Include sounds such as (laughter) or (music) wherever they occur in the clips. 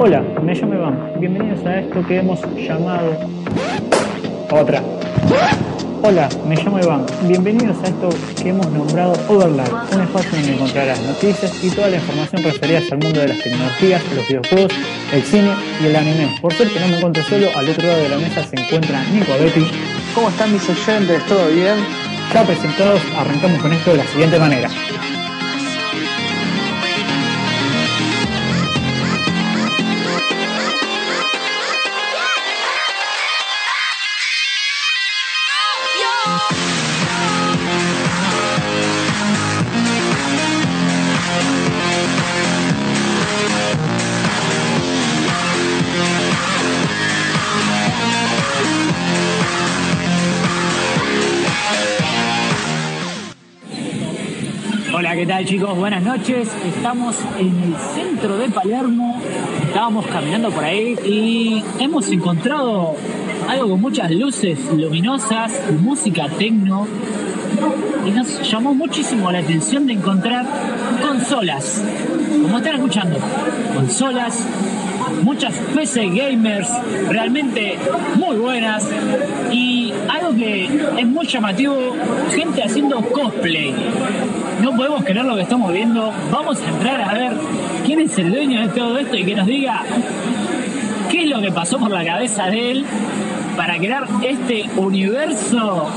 Hola, me llamo Iván. Bienvenidos a esto que hemos llamado... Otra. Hola, me llamo Iván. Bienvenidos a esto que hemos nombrado Overlap, un espacio donde encontrarás noticias y toda la información referida al mundo de las tecnologías, los videojuegos, el cine y el anime. Por suerte no me encuentro solo, al otro lado de la mesa se encuentra Nico Betty. ¿Cómo están mis oyentes? ¿Todo bien? Ya presentados, arrancamos con esto de la siguiente manera. ¿Qué tal chicos? Buenas noches. Estamos en el centro de Palermo. Estábamos caminando por ahí y hemos encontrado algo con muchas luces luminosas, música tecno. Y nos llamó muchísimo la atención de encontrar consolas. Como están escuchando, consolas, muchas PC gamers realmente muy buenas y algo que es muy llamativo, gente haciendo cosplay. No podemos creer lo que estamos viendo. Vamos a entrar a ver quién es el dueño de todo esto y que nos diga qué es lo que pasó por la cabeza de él para crear este universo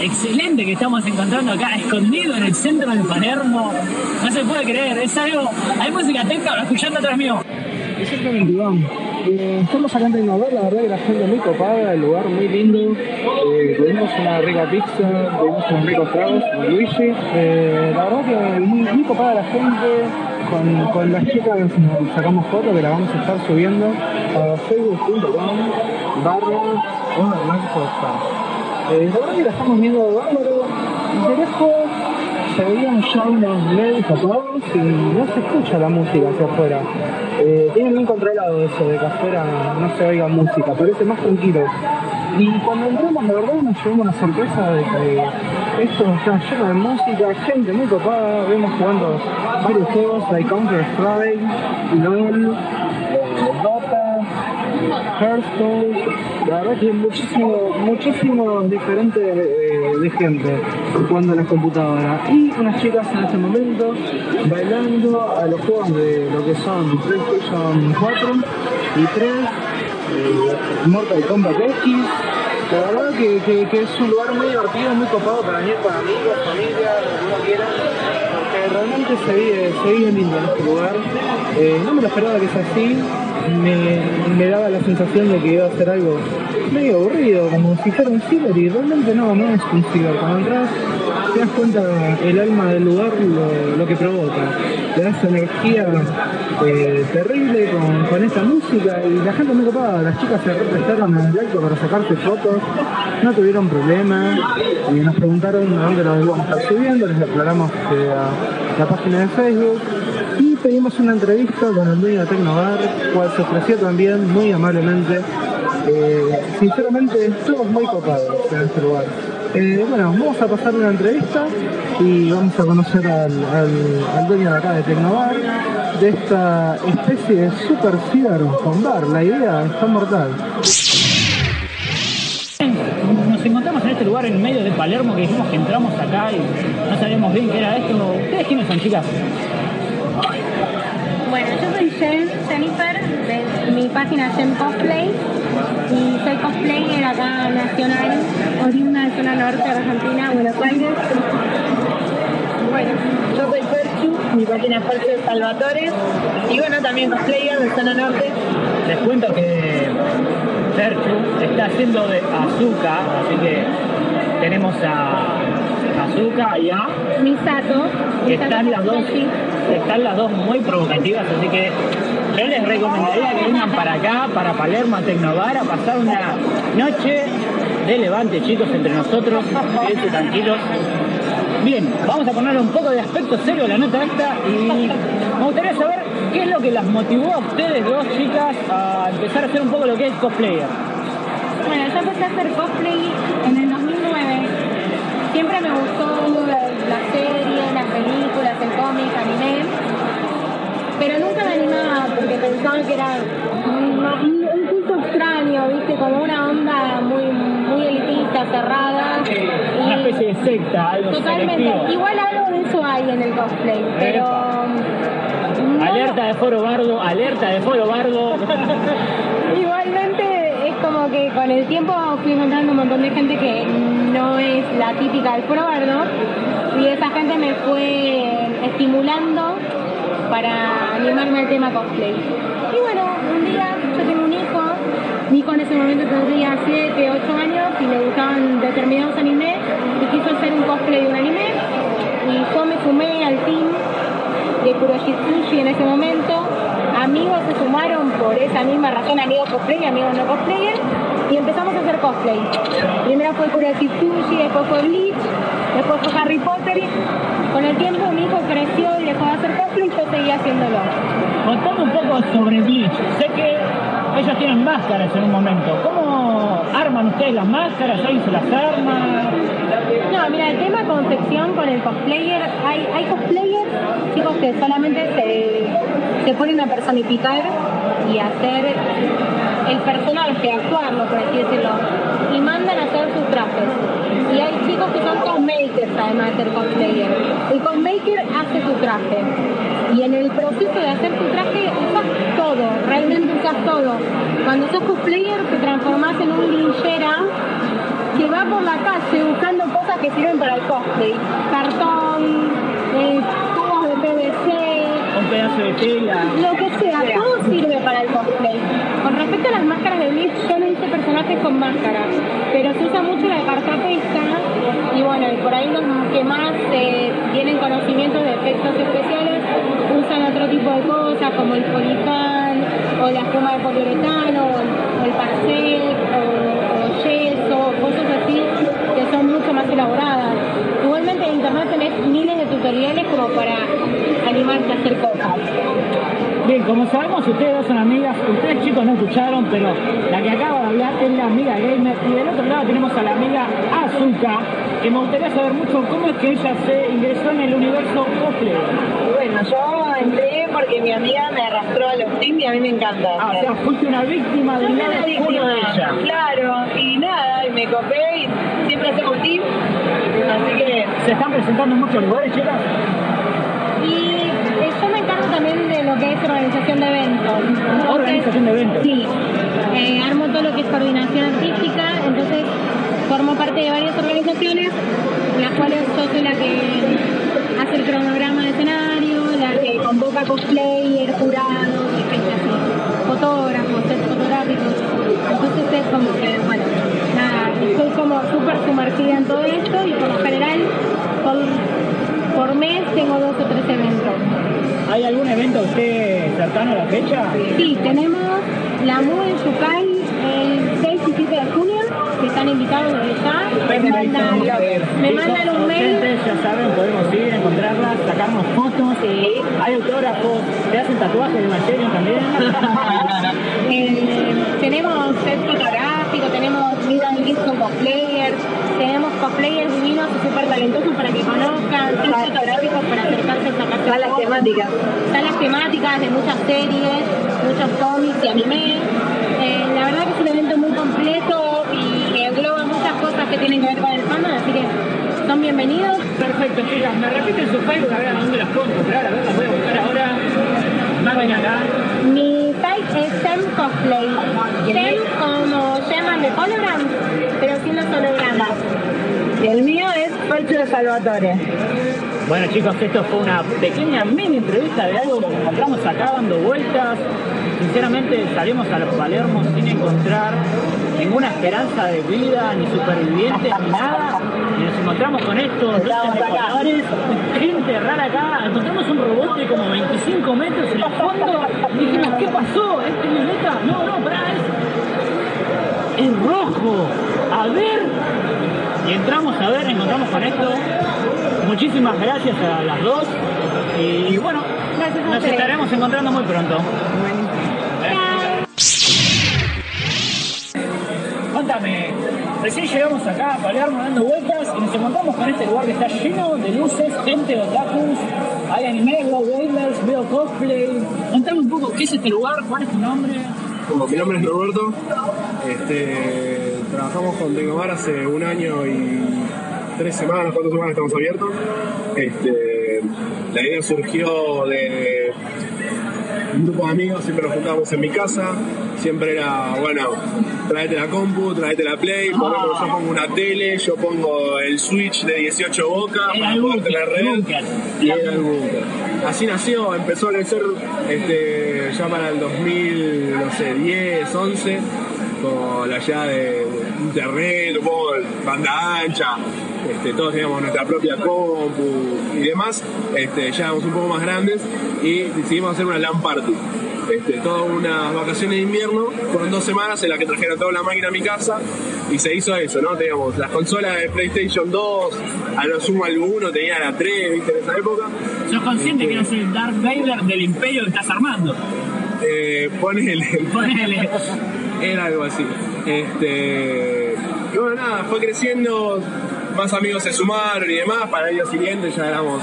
excelente que estamos encontrando acá, escondido en el centro de Palermo. No se puede creer, es algo. Hay música técnica escuchando atrás mío. Exactamente, Iván. Eh, estamos acá en Tecnover, la verdad que la gente muy copada, el lugar muy lindo. Eh, una rica pizza, tuvimos unos ricos tragos con Luigi. Eh, la verdad que muy, muy copada la gente. Con, con las chicas nos sacamos fotos que la vamos a estar subiendo a facebook.com barra eh, la verdad que la estamos viendo bárbaro. De lejos se veían ya unos LEDs apagados y no se escucha la música hacia afuera. Eh, tienen bien controlado eso de que afuera no se oiga música, parece más tranquilo. Y cuando entramos, la verdad, nos llevamos la sorpresa de que esto está lleno de música, gente muy copada, vemos jugando varios juegos, like Counter-Strike, LOL, eh, Dota, Hearthstone, la verdad que muchísimo, muchísimo diferente de, de gente jugando en las computadoras. Y unas chicas en este momento bailando a los juegos de lo que son PlayStation 4 y 3, eh, Mortal Kombat X. La verdad que, que, es un lugar muy divertido, muy copado para venir con amigos, familia, lo que uno quiera realmente se vive, se vive lindo en este lugar. Eh, no me lo esperaba que sea así, me, me, daba la sensación de que iba a ser algo medio aburrido, como si fuera un ciber, y realmente no, no es un ciber. Cuando entras te das cuenta el alma del lugar lo, que provoca. Te das energía eh, terrible con, con, esta música y la gente muy copada, las chicas se prestaron en el acto para sacarse fotos, no tuvieron problemas y nos preguntaron dónde nos íbamos a estar subiendo, les aclaramos a la página de Facebook y pedimos una entrevista con el dueño de Tecnobar, cual se ofreció también muy amablemente. Eh, sinceramente, todos muy copados en este lugar. Eh, bueno, vamos a pasar una entrevista y vamos a conocer al, al, al dueño de acá de Tecnobar, de esta especie de super ciber con bar. La idea está mortal. Nos encontramos en este lugar en medio de Palermo que dijimos que entramos acá y no sabíamos bien qué era esto. ¿Ustedes quiénes son, chicas? Bueno, yo soy Jen, Jennifer, de mi página Jen Cosplay y soy cosplayer acá nacional, oriunda de zona norte de Argentina, Buenos Aires. Bueno, yo soy Perchu, mi página es Perchu Salvatore y bueno, también cosplayer de zona norte. Les cuento que Perchu está haciendo de Azuka, así que tenemos a Azuka y a Misato. que están las dos están las dos muy provocativas así que yo les recomendaría que vengan para acá para Palermo a Tecnobar a pasar una noche de levante chicos entre nosotros quédense tranquilos bien vamos a ponerle un poco de aspecto serio a la nota esta y me gustaría saber qué es lo que las motivó a ustedes dos chicas a empezar a hacer un poco lo que es cosplayer Bueno, yo empecé a hacer cosplay en el 2009. Siempre me gustó la, serie, las películas, el cómic, anime. Pero nunca me animaba porque pensaba que era extraño, ¿viste? Como una onda muy, muy elitista, cerrada. Una Y- especie de secta, algo Totalmente. selectivo. Igual algo de eso hay en el cosplay, pero. no- Alerta de foro bardo, alerta de foro bardo. (laughs) Igualmente es como que con el tiempo fui encontrando un montón de gente que no es la típica del probardo y esa gente me fue estimulando para animarme al tema cosplay. Y bueno, hijo en ese momento tendría 7, 8 años y le gustaban determinados animes y quiso hacer un cosplay de un anime y yo me sumé al team de Kuroshitsushi en ese momento. Amigos se sumaron por esa misma razón, amigos cosplay, amigos no cosplayer, y empezamos a hacer cosplay. Primero fue Kuroshitsushi, después fue Bleach, después fue Harry Potter. Con el tiempo mi hijo creció y dejó de hacer cosplay y yo seguía haciéndolo. Contame un poco sobre Bleach. Sé que ellos tienen máscaras en un momento. ¿Cómo arman ustedes las máscaras? ¿Alguien se las arma? No, mira, el tema confección con el cosplayer, hay, hay cosplayers, chicos, que solamente se, se ponen a personificar y hacer el personaje, actuarlo, por así decirlo, y mandan a trajes. Y hay chicos que son cosmakers, además de ser cosplayer. El cosmaker hace su traje. Y en el proceso de hacer tu traje usas todo, realmente usas todo. Cuando sos cosplayer te transformás en un linchera que va por la calle buscando cosas que sirven para el cosplay. Cartón, eh, tubos de PVC, Un pedazo de tela. lo que sea, todo sirve para el cosplay. Con respecto a las máscaras con máscaras, pero se usa mucho la cartapesta y bueno, por ahí los que más eh, tienen conocimientos de efectos especiales usan otro tipo de cosas como el policán o la espuma de poliuretano o el, o el parcel o, o yeso, cosas así que son mucho más elaboradas. Igualmente en internet tenés miles de tutoriales como para animarte a hacer cosas. Bien, como sabemos, ustedes dos son amigas. Ustedes chicos no escucharon, pero la que acaba de hablar es la amiga gamer. Y del otro lado tenemos a la amiga Azuka, que me gustaría saber mucho cómo es que ella se ingresó en el universo cosplay. Bueno, yo entré porque mi amiga me arrastró a los teams y a mí me encanta. Ah, o sea, fuiste una víctima del Yo una oscuro de víctima, ella. Claro, y nada, y me copé y siempre hacemos team. Así que Se están presentando en muchos lugares, chicas. Es organización de eventos. Entonces, Organización de eventos. Sí, Eh, armo todo lo que es coordinación artística, entonces formo parte de varias organizaciones, las cuales yo soy la que hace el cronograma de escenario, la que convoca cosplayers, jurados, gente así, fotógrafos, fotográficos. Entonces es como que, bueno, nada, estoy como súper sumergida en todo esto y por lo general, por, por mes tengo dos o tres eventos. ¿Hay algún evento usted cercano a la fecha? Sí, tenemos la MU en Yucay el 6 y 7 de junio, que están invitados desde ya. Me mandan, me mandan un mail. Ya saben, podemos ir, encontrarlas, sacarnos fotos. Hay autógrafos, te hacen tatuajes de Evangelion también. (laughs) Eh, tenemos set fotográfico, tenemos meet and greet con cosplayers, tenemos cosplayers divinos y súper talentosos para que conozcan, sets fotográficos para acercarse y sacarse salas temáticas. salas temáticas de muchas series, muchos cómics y anime. Eh, la verdad que es un evento muy completo y que engloba muchas cosas que tienen que ver con el fandom, así que son bienvenidos. Perfecto, chicas. Me repiten su Facebook, a ver a dónde las puedo encontrar. A ver, las voy a buscar ahora. Acá. Mi Sem Cosplay. Sem como llaman de holograms, pero sin los hologramas. Y el mío es Percho de Salvatore. Bueno chicos, esto fue una pequeña mini entrevista de algo que encontramos acá dando vueltas. Sinceramente salimos a los Palermo sin encontrar ninguna esperanza de vida, ni supervivientes, ni nada. Encontramos con estos luces de colores, gente rara acá. Encontramos un robot de como 25 metros en el fondo. Y dijimos, ¿qué pasó? ¿Es camioneta? No, no, pará, es, es rojo. A ver. Y entramos a ver, encontramos con esto. Muchísimas gracias a las dos. Y bueno, Gracias nos estaremos encontrando muy pronto. Cuéntame, recién llegamos acá a Palermo dando vueltas y nos encontramos con este lugar que está lleno de luces, gente, otakus. hay anime, veo gamers, veo cosplay. Contame un poco qué es este lugar, cuál es tu nombre. Mi nombre es Roberto. Este, trabajamos con Tecnomar hace un año y tres semanas, cuatro semanas estamos abiertos. Este, la idea surgió de un grupo de amigos, siempre nos juntábamos en mi casa. Siempre era, bueno, tráete la compu, tráete la play, ponemos- yo pongo una tele, yo pongo el switch de 18 bocas para poder tener red. Y era el búnker. Así nació, empezó a crecer este, ya para el 2010, 11, con la llegada de internet, banda ancha, este, todos teníamos nuestra propia compu y demás, este, ya éramos un poco más grandes y decidimos hacer una LAN party. Este, todas unas vacaciones de invierno, fueron dos semanas en las que trajeron toda la máquina a mi casa y se hizo eso, ¿no? Teníamos las consolas de PlayStation 2, a lo sumo alguno tenía la 3, ¿viste? En esa época. ¿Sos consciente que eres el Darth Vader del imperio que estás armando? Eh, ponele, (laughs) Ponele. era algo así. Este, y bueno, nada, fue creciendo, más amigos se sumaron y demás, para el año siguiente ya éramos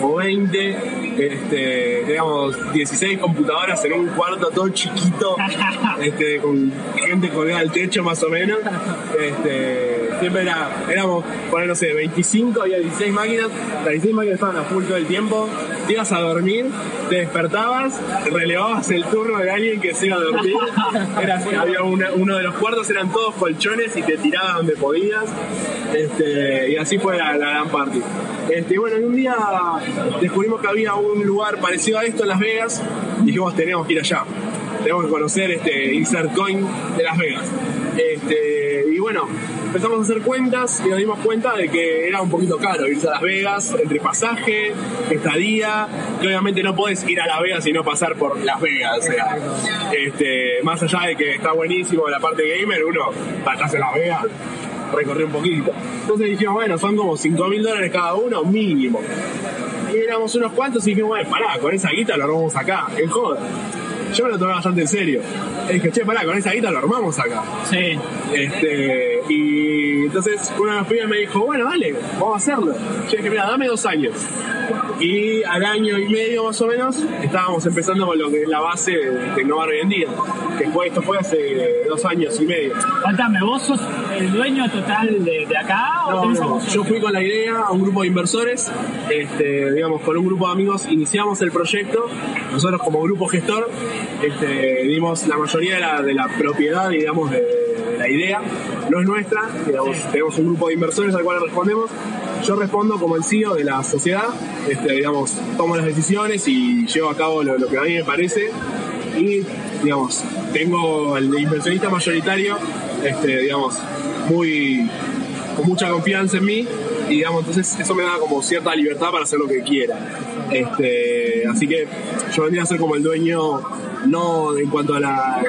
como 20, este, teníamos 16 computadoras en un cuarto todo chiquito, (laughs) este, con gente colgada al techo más o menos. Este, siempre era, éramos, poner, no sé, 25, había 16 máquinas, las 16 máquinas estaban a full todo el tiempo, te ibas a dormir, te despertabas, relevabas el turno de alguien que se iba a dormir, (laughs) era así, había una- uno de los cuartos, eran todos colchones y te tirabas donde podías, este, y así fue la, la LAN party. Este, bueno, y un día descubrimos que había un lugar parecido a esto en Las Vegas, y dijimos, tenemos que ir allá, tenemos que conocer este Insert Coin de Las Vegas. Este, y bueno, empezamos a hacer cuentas y nos dimos cuenta de que era un poquito caro irse a Las Vegas, entre pasaje, estadía, que obviamente no podés ir a Las Vegas y no pasar por Las Vegas, o sea, este, más allá de que está buenísimo la parte gamer, uno, estás en Las Vegas, recorrió un poquito. Entonces dijimos, bueno, son como 5 mil dólares cada uno, mínimo. Y éramos unos cuantos y dijimos, bueno, pará, con esa guita lo armamos acá, en joda. Yo me lo tomé bastante en serio. Y dije, che, pará, con esa guita lo armamos acá. Sí. Este, y entonces una de las pibas me dijo, bueno, dale, vamos a hacerlo. Yo dije, mira, dame dos años. Y al año y medio más o menos estábamos empezando con lo que es la base de Tecnomar hoy en día. Que fue, esto fue hace dos años y medio. Contame, ¿vos sos el dueño total de, de acá No, no, Yo fui con la idea a un grupo de inversores, este, digamos, con un grupo de amigos iniciamos el proyecto. Nosotros como grupo gestor este, dimos la mayoría de la, de la propiedad, digamos, de, de la idea. No es nuestra, digamos, tenemos un grupo de inversores al cual respondemos. Yo respondo como el CEO de la sociedad, este, digamos, tomo las decisiones y llevo a cabo lo, lo que a mí me parece. Y, digamos, tengo el inversionista mayoritario, este, digamos, muy con mucha confianza en mí y digamos entonces eso me da como cierta libertad para hacer lo que quiera este así que yo vendría a ser como el dueño no en cuanto a la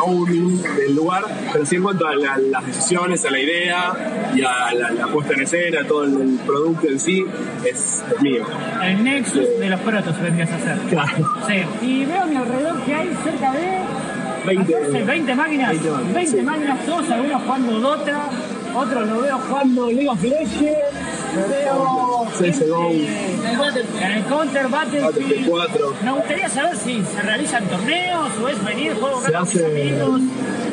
owning del lugar pero sí en cuanto a la- las decisiones a la idea y a la, la puesta en escena todo el, el producto en sí es, es mío El Nexus de los protos vendrías a hacer. claro Sí. Y veo a mi alrededor que hay cerca de 20 14, 20 máquinas. 20 máquinas, 20 sí. máquinas, todos algunos jugando Dota, otros lo veo jugando League of Legends, veo CSGO. en el Counter Battlefield. Battlefield 4 Me gustaría saber si se realizan torneos o es venir, juego Se hace- amigos.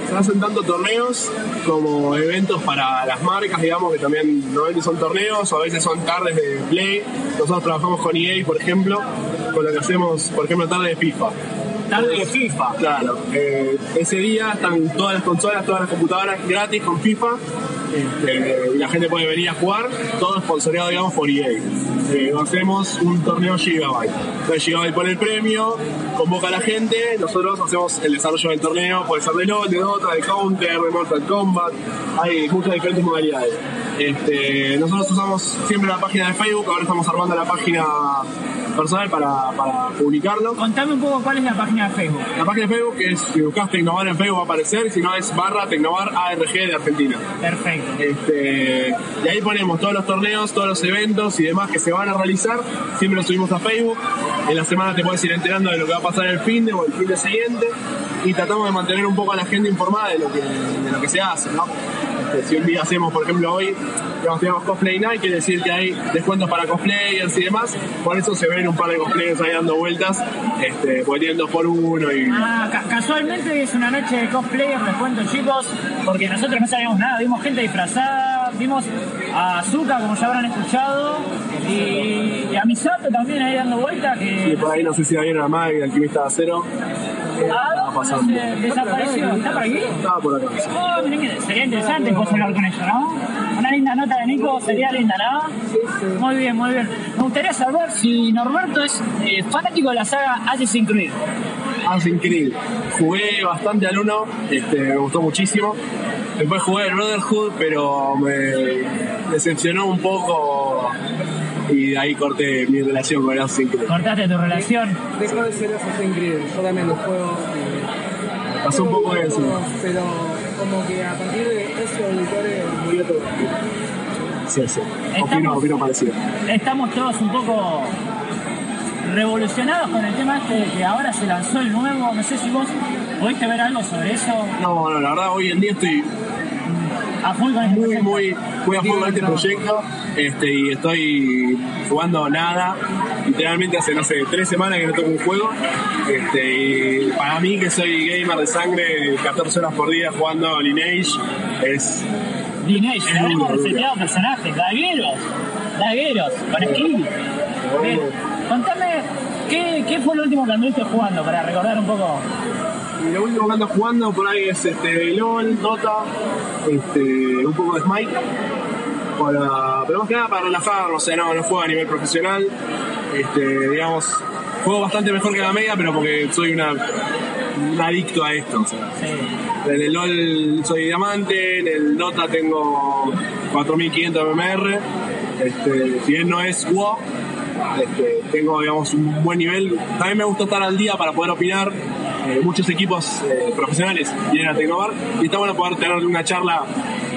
se hacen tanto torneos como eventos para las marcas, digamos, que también normalmente son torneos o a veces son tardes de play. Nosotros trabajamos con EA, por ejemplo, con lo que hacemos, por ejemplo, tarde de FIFA. Tarde de FIFA. Claro, eh, ese día están todas las consolas, todas las computadoras gratis con FIFA y la gente puede venir a jugar, todo sponsoreado, digamos, por EA. Eh, hacemos un torneo Gigabyte. Entonces Gigabyte pone el premio, convoca a la gente, nosotros hacemos el desarrollo del torneo, puede ser de LOL, de Dota, de Counter, de Mortal Kombat, hay muchas diferentes modalidades. Este, nosotros usamos siempre la página de Facebook, ahora estamos armando la página personal para, para publicarlo. Contame un poco cuál es la página de Facebook. La página de Facebook es, si buscas Tecnovar en Facebook va a aparecer, si no es barra Tecnovar ARG de Argentina. Perfecto. Este, y ahí ponemos todos los torneos, todos los eventos y demás que se van a realizar. Siempre los subimos a Facebook. En la semana te puedes ir enterando de lo que va a pasar el fin de o el fin de siguiente. Y tratamos de mantener un poco a la gente informada de lo que, de lo que se hace. Si un día hacemos, por ejemplo, hoy, digamos, tenemos Cosplay Night, quiere decir que hay descuentos para cosplayers y demás. Por eso se ven un par de cosplayers ahí dando vueltas, este, poniendo por uno y. Ah, ca- casualmente es una noche de cosplayer, les cuento chicos, porque nosotros no sabíamos nada, vimos gente disfrazada, vimos a Azuka como ya habrán escuchado, y, y a Misato también ahí dando vuelta, Y que por ahí no sé si había una Mag, el alquimista de acero. Ah, pasando. se desapareció, ¿está por aquí? Estaba por acá. sí. Oh, miren sería interesante poder hablar con ella, ¿no? Una linda nota de Nico sería linda, ¿no? Muy bien, muy bien. Me gustaría saber si Norberto es eh, fanático de la saga Assassin's Creed. Creed. Jugué bastante al 1, este, me gustó muchísimo. Después jugué el Brotherhood, pero me decepcionó un poco y de ahí corté mi relación con el Assassin's Creed. Cortaste tu relación. Dejó de ser Assassin's Creed, yo también lo juego. y- Pasó un poco Pero- eso. Pero como que a partir de eso, editores murió todo. Sí, sí. Opino, Estamos- opino parecido. Estamos todos un poco revolucionados con el tema este de que ahora se lanzó el nuevo. No sé si vos pudiste ver algo sobre eso. No, no, la verdad hoy en día estoy A full con este muy, proyecto. muy, muy a fondo con este proyecto este, y estoy jugando nada. Literalmente hace, no sé, tres semanas que no toco un juego. Este, y para mí, que soy gamer de sangre, 14 horas por día jugando Lineage, es Lineage, duro, reseteado personajes, dagueros, dagueros, con. Bien, Contame, ¿qué, ¿qué fue lo último que anduviste jugando para recordar un poco? Lo último que ando jugando por ahí es este, LOL, Dota, este, un poco de Smite. Para, pero más que nada para relajarnos, o sea, no, no juego a nivel profesional. Este, digamos, juego bastante mejor que la media, pero porque soy una, un adicto a esto. o sea. Sí. En el LOL soy diamante, en el Dota tengo 4500 MMR. Este, si bien no es WoW, este, tengo digamos un buen nivel. También me gusta estar al día para poder opinar. Eh, muchos equipos eh, profesionales vienen a Tecnobar y está bueno poder tener una charla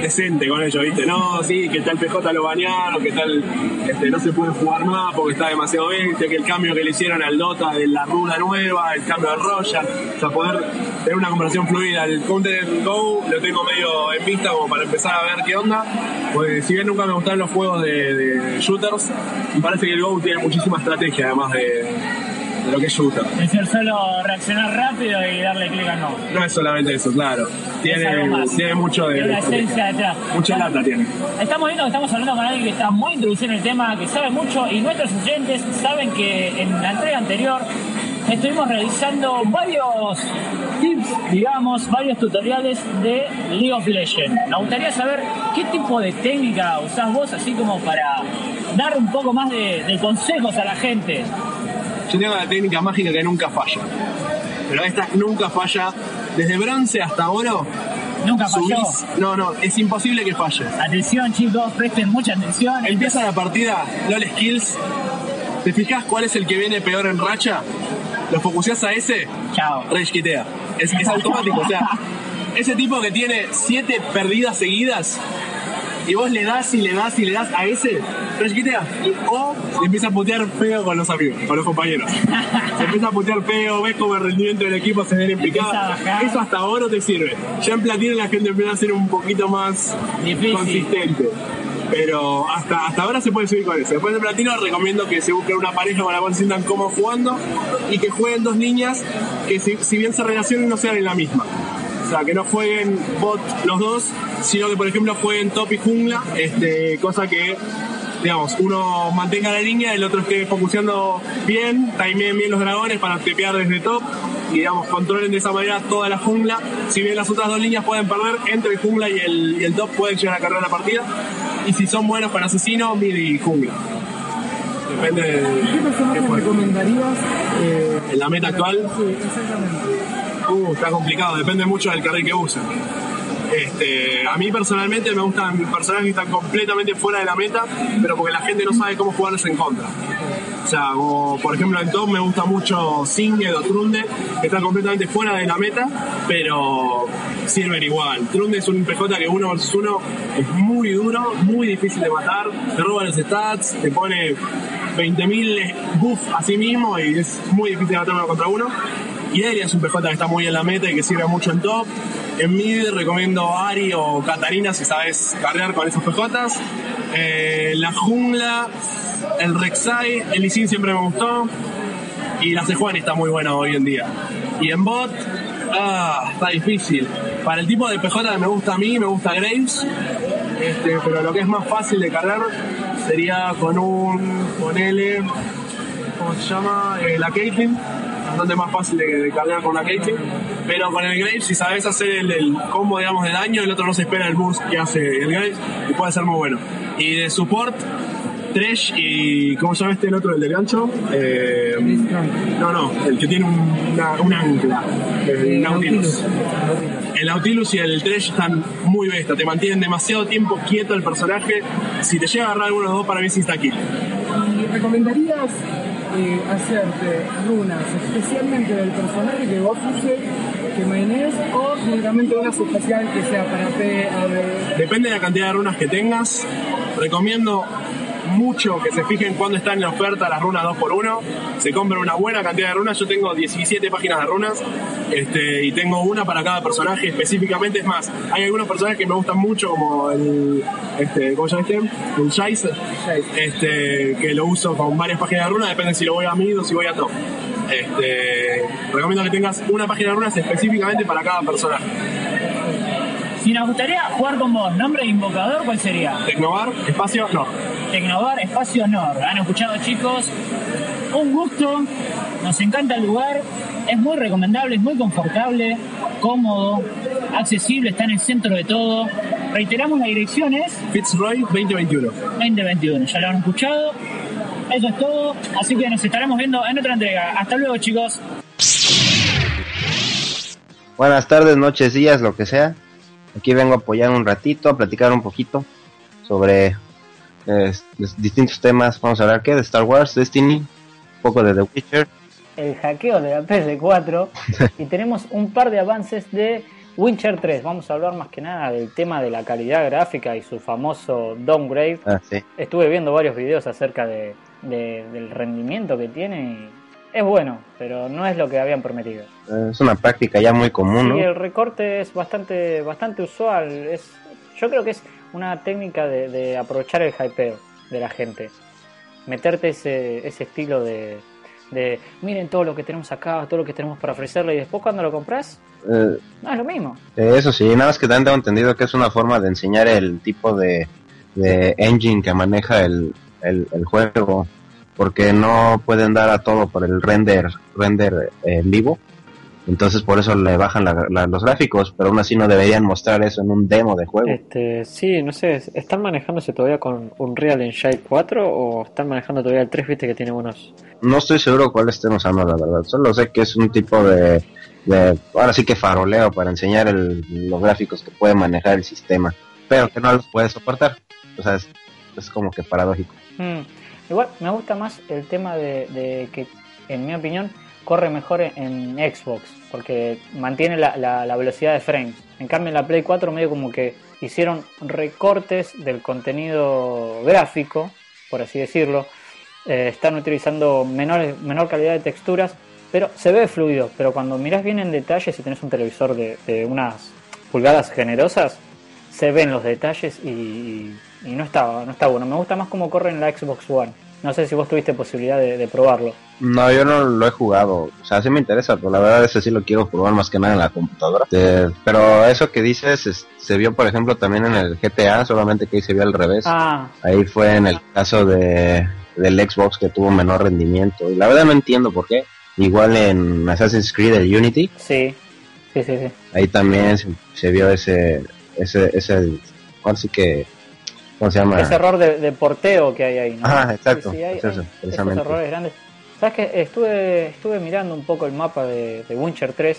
decente con ellos, ¿viste? No, sí, que tal PJ lo bañaron, que tal este, no se puede jugar más porque está demasiado bestia, que el cambio que le hicieron al Dota de la runa nueva, el cambio del Royal, o sea, poder tener una conversación fluida. El Counter Go lo tengo medio en vista como para empezar a ver qué onda. Pues si bien nunca me gustaron los juegos de, de shooters, me parece que el Go tiene muchísima estrategia además de, de lo que es shooter. Es decir, solo reaccionar rápido y darle clic al no. No es solamente eso, claro. Tiene, mucho de... Tiene una esencia detrás. Mucha lata tiene. Estamos viendo que estamos hablando con alguien que está muy introducido en el tema, que sabe mucho y nuestros oyentes saben que en la entrega anterior estuvimos realizando varios tips, digamos, varios tutoriales de League of Legends. Nos gustaría saber qué tipo de técnica usás vos así como para dar un poco más de, de consejos a la gente. Tengo la técnica mágica que nunca falla. Pero esta nunca falla. Desde bronce hasta oro, Nunca falló. subís. No, no, es imposible que falle. Atención chicos, presten mucha atención. Empieza la partida, LOL Skills. ¿Te fijas cuál es el que viene peor en racha? Lo focuseás a ese, Chao. Rage quitea. Es, es automático, o sea, (laughs) ese tipo que tiene siete perdidas seguidas y vos le das y le das y le das a ese, Rage quitea. O se empieza a putear feo con los amigos, con los compañeros. Se empieza a putear feo, ves como el rendimiento del equipo se viene en picada. Eso hasta ahora te sirve. Ya en platino la gente empieza a ser un poquito más Difícil. consistente. Pero hasta, hasta ahora se puede subir con eso. Después de platino recomiendo que se busquen una pareja con la cual se sientan cómodos jugando y que jueguen dos niñas que si, si bien se relacionen no sean en la misma. O sea, que no jueguen bot los dos, sino que por ejemplo jueguen top y jungla, este, cosa que digamos, uno mantenga la línea, el otro esté focuseando bien, timeen bien los dragones para tepear desde top y digamos, controlen de esa manera toda la jungla. Si bien las otras dos líneas pueden perder, entre el jungla y el, y el top pueden llegar a cargar la partida. Y si son buenos con asesino, mid y jungla. Depende de ¿Qué personaje qué juegue. recomendarías? eh, En la meta actual, Sí, exactamente. Uh, está complicado, depende mucho del carril que usen. Este, a mí personalmente me gustan personajes que están completamente fuera de la meta, pero porque la gente no sabe cómo jugarles en contra. O sea, como, por ejemplo en top me gusta mucho Singed o Trunde, que están completamente fuera de la meta, pero sirven igual. Trunde es un PJ que uno versus uno es muy duro, muy difícil de matar, te roba los stats, te pone 20.000 buff a sí mismo y es muy difícil matar uno contra uno. Irelia es un PJ que está muy en la meta y que sirve mucho en top. En mid recomiendo Ari o Katarina si sabes carrear con esos PJs. Eh, la jungla, el Rek'Sai, el Lee Sin siempre me gustó. Y la Sejuani está muy buena hoy en día. Y en bot, ah, está difícil. Para el tipo de PJ que me gusta a mí, me gusta Graves. Este, pero lo que es más fácil de cargar sería con un, con L, ¿cómo se llama? Eh, la Caitlyn. Bastante más fácil de, de cargar con la Caitlyn. Pero con el Graves, si sabes hacer el, el combo, digamos, de daño, el otro no se espera el boost que hace el Graves y puede ser muy bueno. Y de support, Tresh y. ¿Cómo se llama este el otro, el del gancho? Eh, no, no, el que tiene un, una, un ancla. El Nautilus. El Nautilus y el Tresh están muy besta, te mantienen demasiado tiempo quieto el personaje. Si te llega a agarrar alguno de los dos, para mí es insta-kill. ¿Y recomendarías eh, hacerte runas especialmente del personaje que vos uses, que maines, o generalmente unas especial que sea para P? Depende de la cantidad de runas que tengas. Recomiendo mucho que se fijen cuando están en la oferta las runas 2x1. Se compren una buena cantidad de runas. Yo tengo 17 páginas de runas este, y tengo una para cada personaje específicamente. Es más, hay algunos personajes que me gustan mucho, como el. Este, ¿Cómo se este? El este, que lo uso con varias páginas de runas. Depende si lo voy a mid o si voy a top. Este, recomiendo que tengas una página de runas específicamente para cada personaje. Si nos gustaría jugar con vos, nombre de invocador, ¿cuál sería? Tecnobar, espacio, no. Tecnobar Espacio Nord. Han escuchado chicos, un gusto, nos encanta el lugar, es muy recomendable, es muy confortable, cómodo, accesible, está en el centro de todo. Reiteramos la dirección es Fitzroy 2021. 2021, ya lo han escuchado. Eso es todo, así que nos estaremos viendo en otra entrega. Hasta luego chicos. Buenas tardes, noches, días, lo que sea. Aquí vengo a apoyar un ratito, a platicar un poquito sobre eh, distintos temas. Vamos a hablar qué de Star Wars, Destiny, un poco de The Witcher. el hackeo de la PS4 (laughs) y tenemos un par de avances de Witcher 3. Vamos a hablar más que nada del tema de la calidad gráfica y su famoso downgrade. Ah, sí. Estuve viendo varios videos acerca de, de- del rendimiento que tiene y es bueno, pero no es lo que habían prometido. Es una práctica ya muy común, Sí, ¿no? el recorte es bastante, bastante usual. Es, yo creo que es una técnica de, de aprovechar el hypeo de la gente. Meterte ese, ese estilo de, de miren todo lo que tenemos acá, todo lo que tenemos para ofrecerle y después cuando lo compras, Eh, no es lo mismo. eh, eso sí, nada más que también tengo entendido que es una forma de enseñar el tipo de, de engine que maneja el, el, el juego, porque no pueden dar a todo por el render render eh, vivo. Entonces por eso le bajan la- la- los gráficos, pero aún así no deberían mostrar eso en un demo de juego. Este, sí, no sé, ¿están manejándose todavía con Unreal Engine 4 o están manejando todavía el 3, viste que tiene unos... No estoy seguro cuál estén usando, la verdad. Solo sé que es un tipo de, de ahora sí que faroleo para enseñar el- los gráficos que puede manejar el sistema, pero que no los puede soportar. O sea, es, es como que paradójico. Mm. Igual me gusta más el tema de, de que, en mi opinión, corre mejor en, Xbox, porque mantiene la, velocidad de frames. En cambio, en la Play 4 medio como que hicieron recortes del contenido gráfico, por así decirlo. Eh, están utilizando menor calidad de texturas, pero se ve fluido. Pero cuando miras bien en detalle, si tenés un televisor de, unas pulgadas generosas, se ven los detalles y, y- y no está, no está bueno. Me gusta más cómo corre en la Xbox One. No sé si vos tuviste posibilidad de, de probarlo. No, yo no lo he jugado. O sea, sí me interesa, pero la verdad ese sí lo quiero probar más que nada en la computadora. Eh, pero eso que dices es- se vio, por ejemplo, también en el GTA, solamente que ahí se vio al revés. Ah, Ahí fue en el caso de del Xbox que tuvo menor rendimiento. Y la verdad no entiendo por qué. Igual en Assassin's Creed el Unity, sí. Sí, sí, sí. ahí también se, se vio ese, ese, ese, ahora sí que, ¿cómo se llama? Ese error de, de porteo que hay ahí, ¿no? Ajá, exacto, Sí, sí, hay- es eso, hay esos errores grandes. ¿Sabes que Estuve, estuve mirando un poco el mapa de, de Witcher 3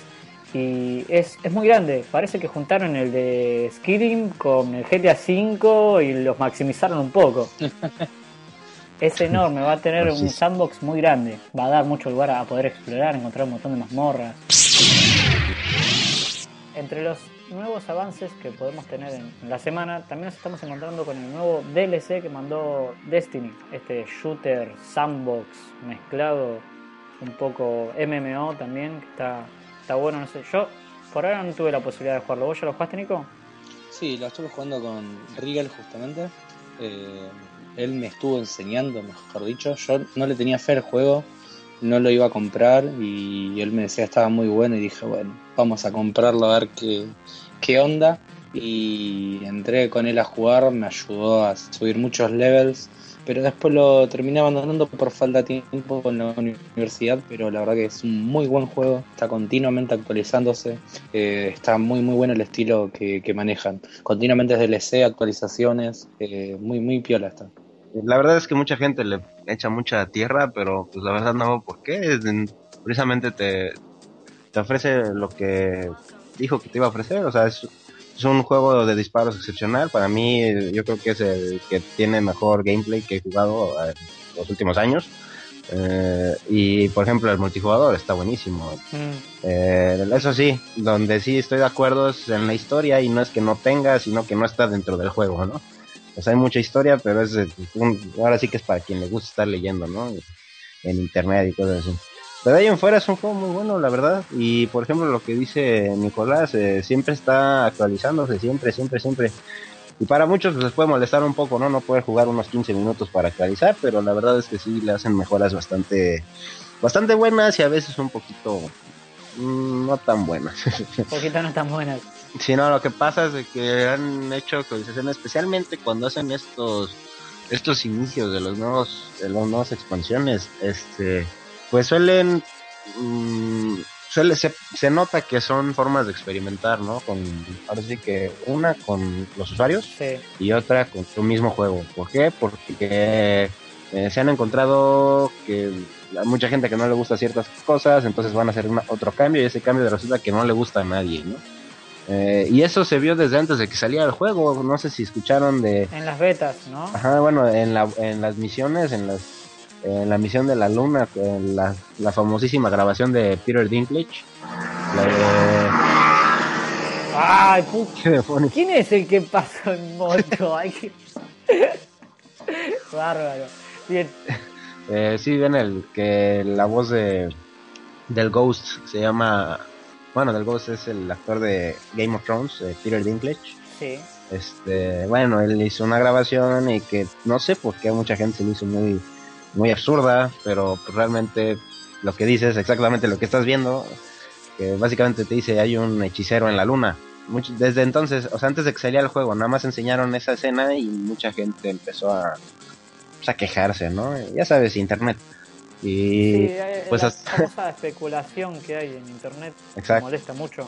y es, es muy grande. Parece que juntaron el de Skyrim con el GTA V y los maximizaron un poco. (laughs) Es enorme, va a tener Pues un sandbox muy grande. Va a dar mucho lugar a poder explorar, encontrar un montón de mazmorras. Entre los nuevos avances que podemos tener en la semana, también nos estamos encontrando con el nuevo DLC que mandó Destiny, este shooter sandbox mezclado un poco MMO también, que está, está bueno, no sé. Yo por ahora no tuve la posibilidad de jugarlo. ¿Vos ya lo jugaste, Nico? Sí, lo estuve jugando con Regal justamente. Eh, él me estuvo enseñando, mejor dicho. Yo no le tenía fe al juego, no lo iba a comprar y él me decía estaba muy bueno y dije, bueno, vamos a comprarlo a ver qué, qué onda. Y entré con él a jugar, me ayudó a subir muchos levels, pero después lo terminé abandonando por falta de tiempo con la universidad, pero la verdad que es un muy buen juego, está continuamente actualizándose, eh, está muy muy bueno el estilo que, manejan, continuamente DLC, actualizaciones, eh, muy muy piola está. La verdad es que mucha gente le echa mucha tierra, pero pues la verdad no, ¿por qué? Precisamente te, te ofrece lo que dijo que te iba a ofrecer, o sea, es, es un juego de disparos excepcional. Para mí, yo creo que es el que tiene mejor gameplay que he jugado en los últimos años. Eh, y por ejemplo, el multijugador está buenísimo. Eh, eso sí, donde sí estoy de acuerdo es en la historia y no es que no tenga, sino que no está dentro del juego, ¿no? Sea, hay mucha historia, pero es un- ahora sí que es para quien le gusta estar leyendo, ¿no? En internet y cosas así. Pero ahí en fuera es un juego muy bueno, la verdad. Y por ejemplo, lo que dice Nicolás, eh, siempre está actualizándose, siempre, siempre, siempre. Y para muchos pues, les puede molestar un poco, ¿no? No poder jugar unos 15 minutos para actualizar, pero la verdad es que sí le hacen mejoras bastante, bastante buenas y a veces un poquito mm, no tan buenas. Un poquito no tan buenas. Sí, no, lo que pasa es de que han hecho actualizaciones, especialmente cuando hacen estos estos inicios de los nuevos de las nuevas expansiones, este, pues suelen mm, suele se, se nota que son formas de experimentar, ¿no? Con ahora sí que una con los usuarios Sí. y otra con tu mismo juego. ¿Por qué? Porque eh, se han encontrado que hay mucha gente que no le gusta ciertas cosas, entonces van a hacer una- otro cambio y ese cambio resulta que no le gusta a nadie, ¿no? Eh, y eso se vio desde antes de que saliera el juego. No sé si escucharon de. En las betas, ¿no? Ajá, bueno, en, la, en las misiones, en las en la misión de la luna, en la, la famosísima grabación de Peter Dinklage. La de- Ay, pu- (laughs) ¿Qué demonios? ¿Quién es el que pasó en moto? (laughs) Ay, qué- Bárbaro. Bien. Eh, sí, ven el que la voz de del Ghost se llama. Bueno, del Ghost es el actor de Game of Thrones, eh, Peter Dinklage. Sí. Este, bueno, él hizo una grabación y que no sé por qué a mucha gente se le hizo muy, muy absurda, pero realmente lo que dice es exactamente lo que estás viendo, que básicamente te dice hay un hechicero en la luna. Much- desde entonces, o sea, antes de que saliera el juego, nada más enseñaron esa escena y mucha gente empezó a, pues, a quejarse, ¿no? Ya sabes, internet. Y Sí, eh, pues la hasta- famosa especulación que hay en internet Exacto. molesta mucho.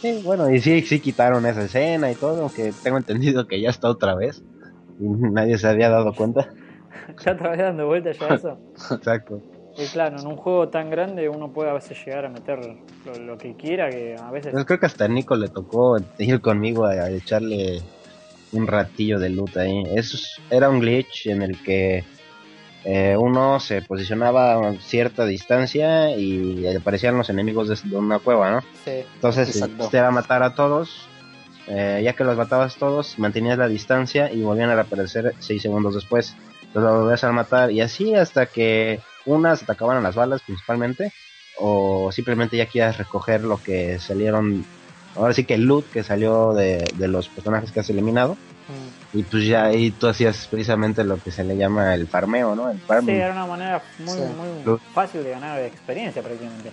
Sí, bueno, y sí, sí quitaron esa escena y todo, aunque tengo entendido que ya está otra vez. Y nadie se había dado cuenta. (laughs) Ya vez dando vueltas ya eso. (laughs) Exacto. Y claro, en un juego tan grande uno puede a veces llegar a meter lo, lo que quiera, que a veces... Pues creo que hasta a Nico le tocó ir conmigo a, a echarle un ratillo de loot ahí. Eso es- era un glitch en el que eh, uno se posicionaba a cierta distancia y aparecían los enemigos de, de una cueva, ¿no? Sí. Entonces Exacto. este era matar a todos. eh, ya que los matabas todos, mantenías la distancia y volvían a aparecer 6 segundos después. Entonces lo volvías a matar y así hasta que unas te acabaran las balas principalmente o simplemente ya quieras recoger lo que salieron, ahora sí que el loot que salió de, de los personajes que has eliminado Mm. Y pues ya ahí tú hacías precisamente lo que se le llama el farmeo, ¿no? El Sí, farming. era una manera muy, Sí. muy fácil de ganar experiencia prácticamente.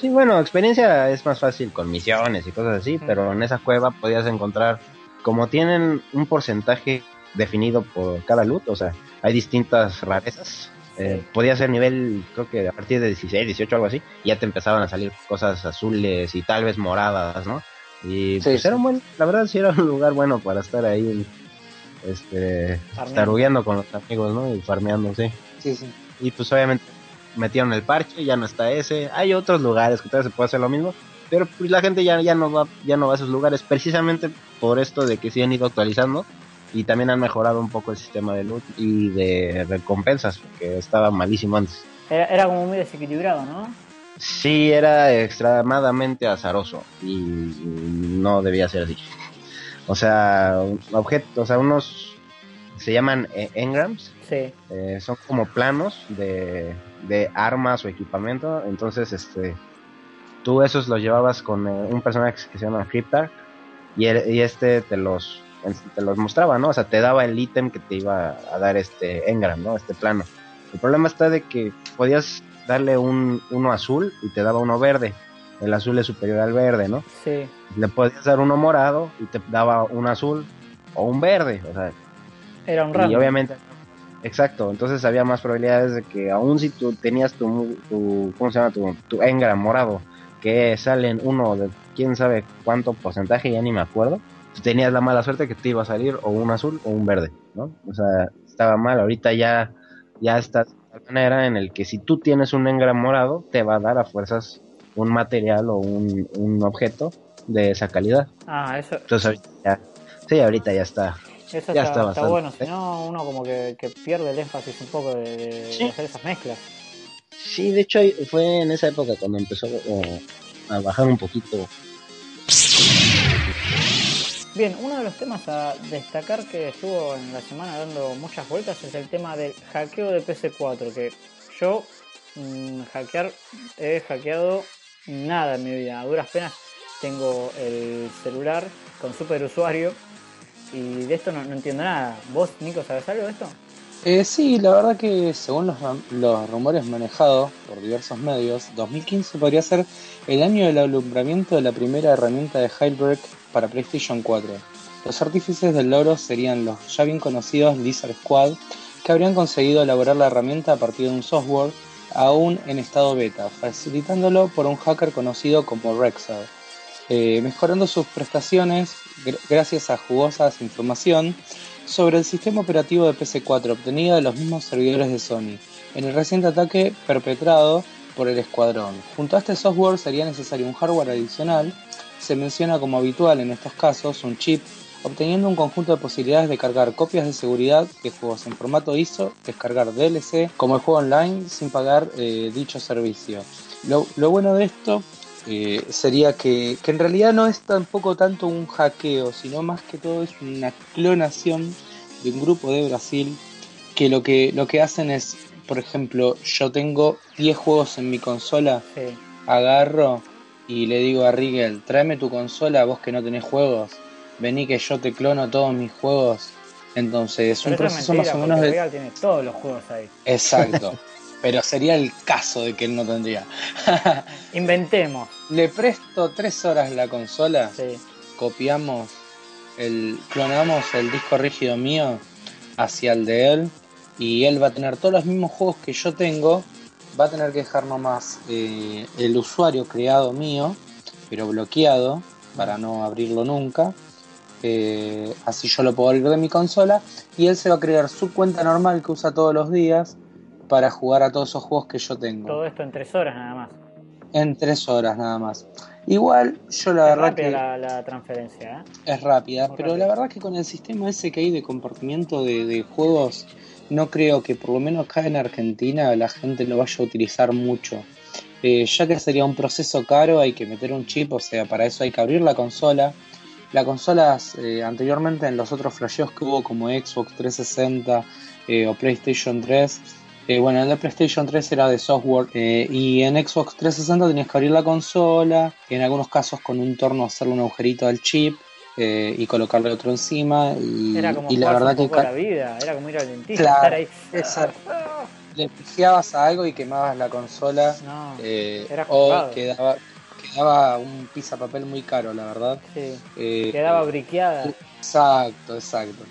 Sí, bueno, experiencia es más fácil con misiones y cosas así, pero en esa cueva podías encontrar, como tienen un porcentaje definido por cada loot, o sea, hay distintas rarezas. Eh, podía ser nivel, creo que a partir de 16, 18, algo así, y ya te empezaban a salir cosas azules y tal vez moradas, ¿no? Y Sí, pues sí. era un buen, la verdad sí era un lugar bueno para estar ahí, este, tarugueando con los amigos, ¿no? Y farmeando, sí. Sí, sí. Y pues obviamente metieron el parche, ya no está ese. Hay otros lugares que todavía se puede hacer lo mismo, pero pues la gente ya, ya no va ya no va a esos lugares precisamente por esto de que sí han ido actualizando y también han mejorado un poco el sistema de loot y de recompensas, que estaba malísimo antes. Era, era como muy desequilibrado, ¿no? Sí, era extremadamente azaroso y no debía ser así. O sea, objetos, o sea, unos se llaman eh, engrams, Sí. Eh, son como planos de, de armas o equipamiento. Entonces, este, tú esos los llevabas con eh, un personaje que se llama Cryptarch y, el- y este te los te los mostraba, ¿no? O sea, te daba el ítem que te iba a dar este Engram, ¿no? Este plano. El problema está de que podías darle un uno azul y te daba uno verde. El azul es superior al verde, ¿no? Sí. Le podías dar uno morado y te daba un azul o un verde, o sea, Era un y random. obviamente, exacto, entonces había más probabilidades de que aun si tú tenías tu, tu ¿cómo se llama? Tu, tu Engram morado, que salen uno de quién sabe cuánto porcentaje, ya ni me acuerdo, tenías la mala suerte que te iba a salir o un azul o un verde, ¿no? O sea, estaba mal, ahorita ya, ya está de tal manera en el que si tú tienes un Engram morado, te va a dar a fuerzas un material o un, un objeto de esa calidad. Ah, eso, Entonces ahorita ya, sí, ahorita ya está. eso Ya está, está está bastante. bueno. Si no, uno como que, que pierde el énfasis un poco de, de- de Sí. hacer esas mezclas. Sí, de hecho fue en esa época cuando empezó eh, a bajar un poquito. Bien, uno de los temas a destacar que estuvo en la semana dando muchas vueltas es el tema del hackeo de PC4, que yo mm, hackear he hackeado nada en mi vida, a duras penas tengo el celular con super usuario y de esto no, no entiendo nada. ¿Vos, Nico, sabes algo de esto? Eh, sí, la verdad que según los, los rumores manejados por diversos medios, 2015 podría ser el año del alumbramiento de la primera herramienta de Jailbreak para PlayStation 4. Los artífices del logro serían los ya bien conocidos Lizard Squad, que habrían conseguido elaborar la herramienta a partir de un software aún en estado beta, facilitándolo por un hacker conocido como Rexar, eh, mejorando sus prestaciones gr- gracias a jugosa información sobre el sistema operativo de PC4 obtenida de los mismos servidores de Sony en el reciente ataque perpetrado por el escuadrón. Junto a este software sería necesario un hardware adicional, se menciona como habitual en estos casos un chip, obteniendo un conjunto de posibilidades de cargar copias de seguridad de juegos en formato ISO, descargar DLC como el juego online sin pagar eh, dicho servicio. Lo, lo bueno de esto eh, sería que, que en realidad no es tampoco tanto un hackeo, sino más que todo es una clonación de un grupo de Brasil que lo que, lo que hacen es, por ejemplo, yo tengo 10 juegos en mi consola, Sí. agarro y le digo a Rigel, tráeme tu consola, vos que no tenés juegos, vení que yo te clono todos mis juegos. Entonces, es un proceso mentira, más o menos de... Tiene todos los juegos ahí. Exacto. (laughs) Pero sería el caso de que él no tendría. (laughs) Inventemos. Le presto tres horas la consola, Sí. copiamos el, clonamos el disco rígido mío hacia el de él y él va a tener todos los mismos juegos que yo tengo, va a tener que dejar nomás eh, el usuario creado mío, pero bloqueado para no abrirlo nunca. Eh, así yo lo puedo abrir de mi consola y él se va a crear su cuenta normal que usa todos los días para jugar a todos esos juegos que yo tengo Todo esto en tres horas nada más. en tres horas nada más. Igual yo la Es verdad rápida que la, la transferencia, ¿eh? es rápida, Muy pero rápida. la verdad que con el sistema ese que hay de compartimiento de, de juegos, no creo que por lo menos acá en Argentina la gente lo vaya a utilizar mucho. Eh, ya que sería un proceso caro, hay que meter un chip, o sea, para eso hay que abrir la consola. Las consolas eh, anteriormente en los otros flasheos que hubo como Xbox 360 eh, o PlayStation 3, eh, bueno, el de PlayStation 3 era de software eh, y en Xbox 360 tenías que abrir la consola, en algunos casos con un torno hacerle un agujerito al chip eh, y colocarle otro encima y, Era como y la verdad que la vida, era como ir al dentista, Claro, estar ahí. exacto. (laughs) le pifiabas a algo y quemabas la consola No, eh, Era o quedaba, quedaba un papel muy caro, la verdad. sí. Eh, Quedaba briqueada. Exacto, exacto.